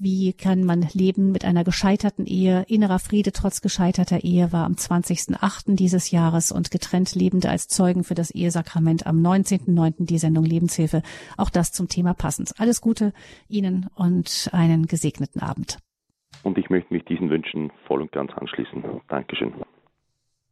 wie kann man leben mit einer gescheiterten Ehe? Innerer Friede trotz gescheiterter Ehe war am 20.08. dieses Jahres und getrennt Lebende als Zeugen für das Ehesakrament am 19.09. die Sendung Lebenshilfe. Auch das zum Thema passend. Alles Gute Ihnen und einen gesegneten Abend. Und ich möchte mich diesen Wünschen voll und ganz anschließen. Dankeschön.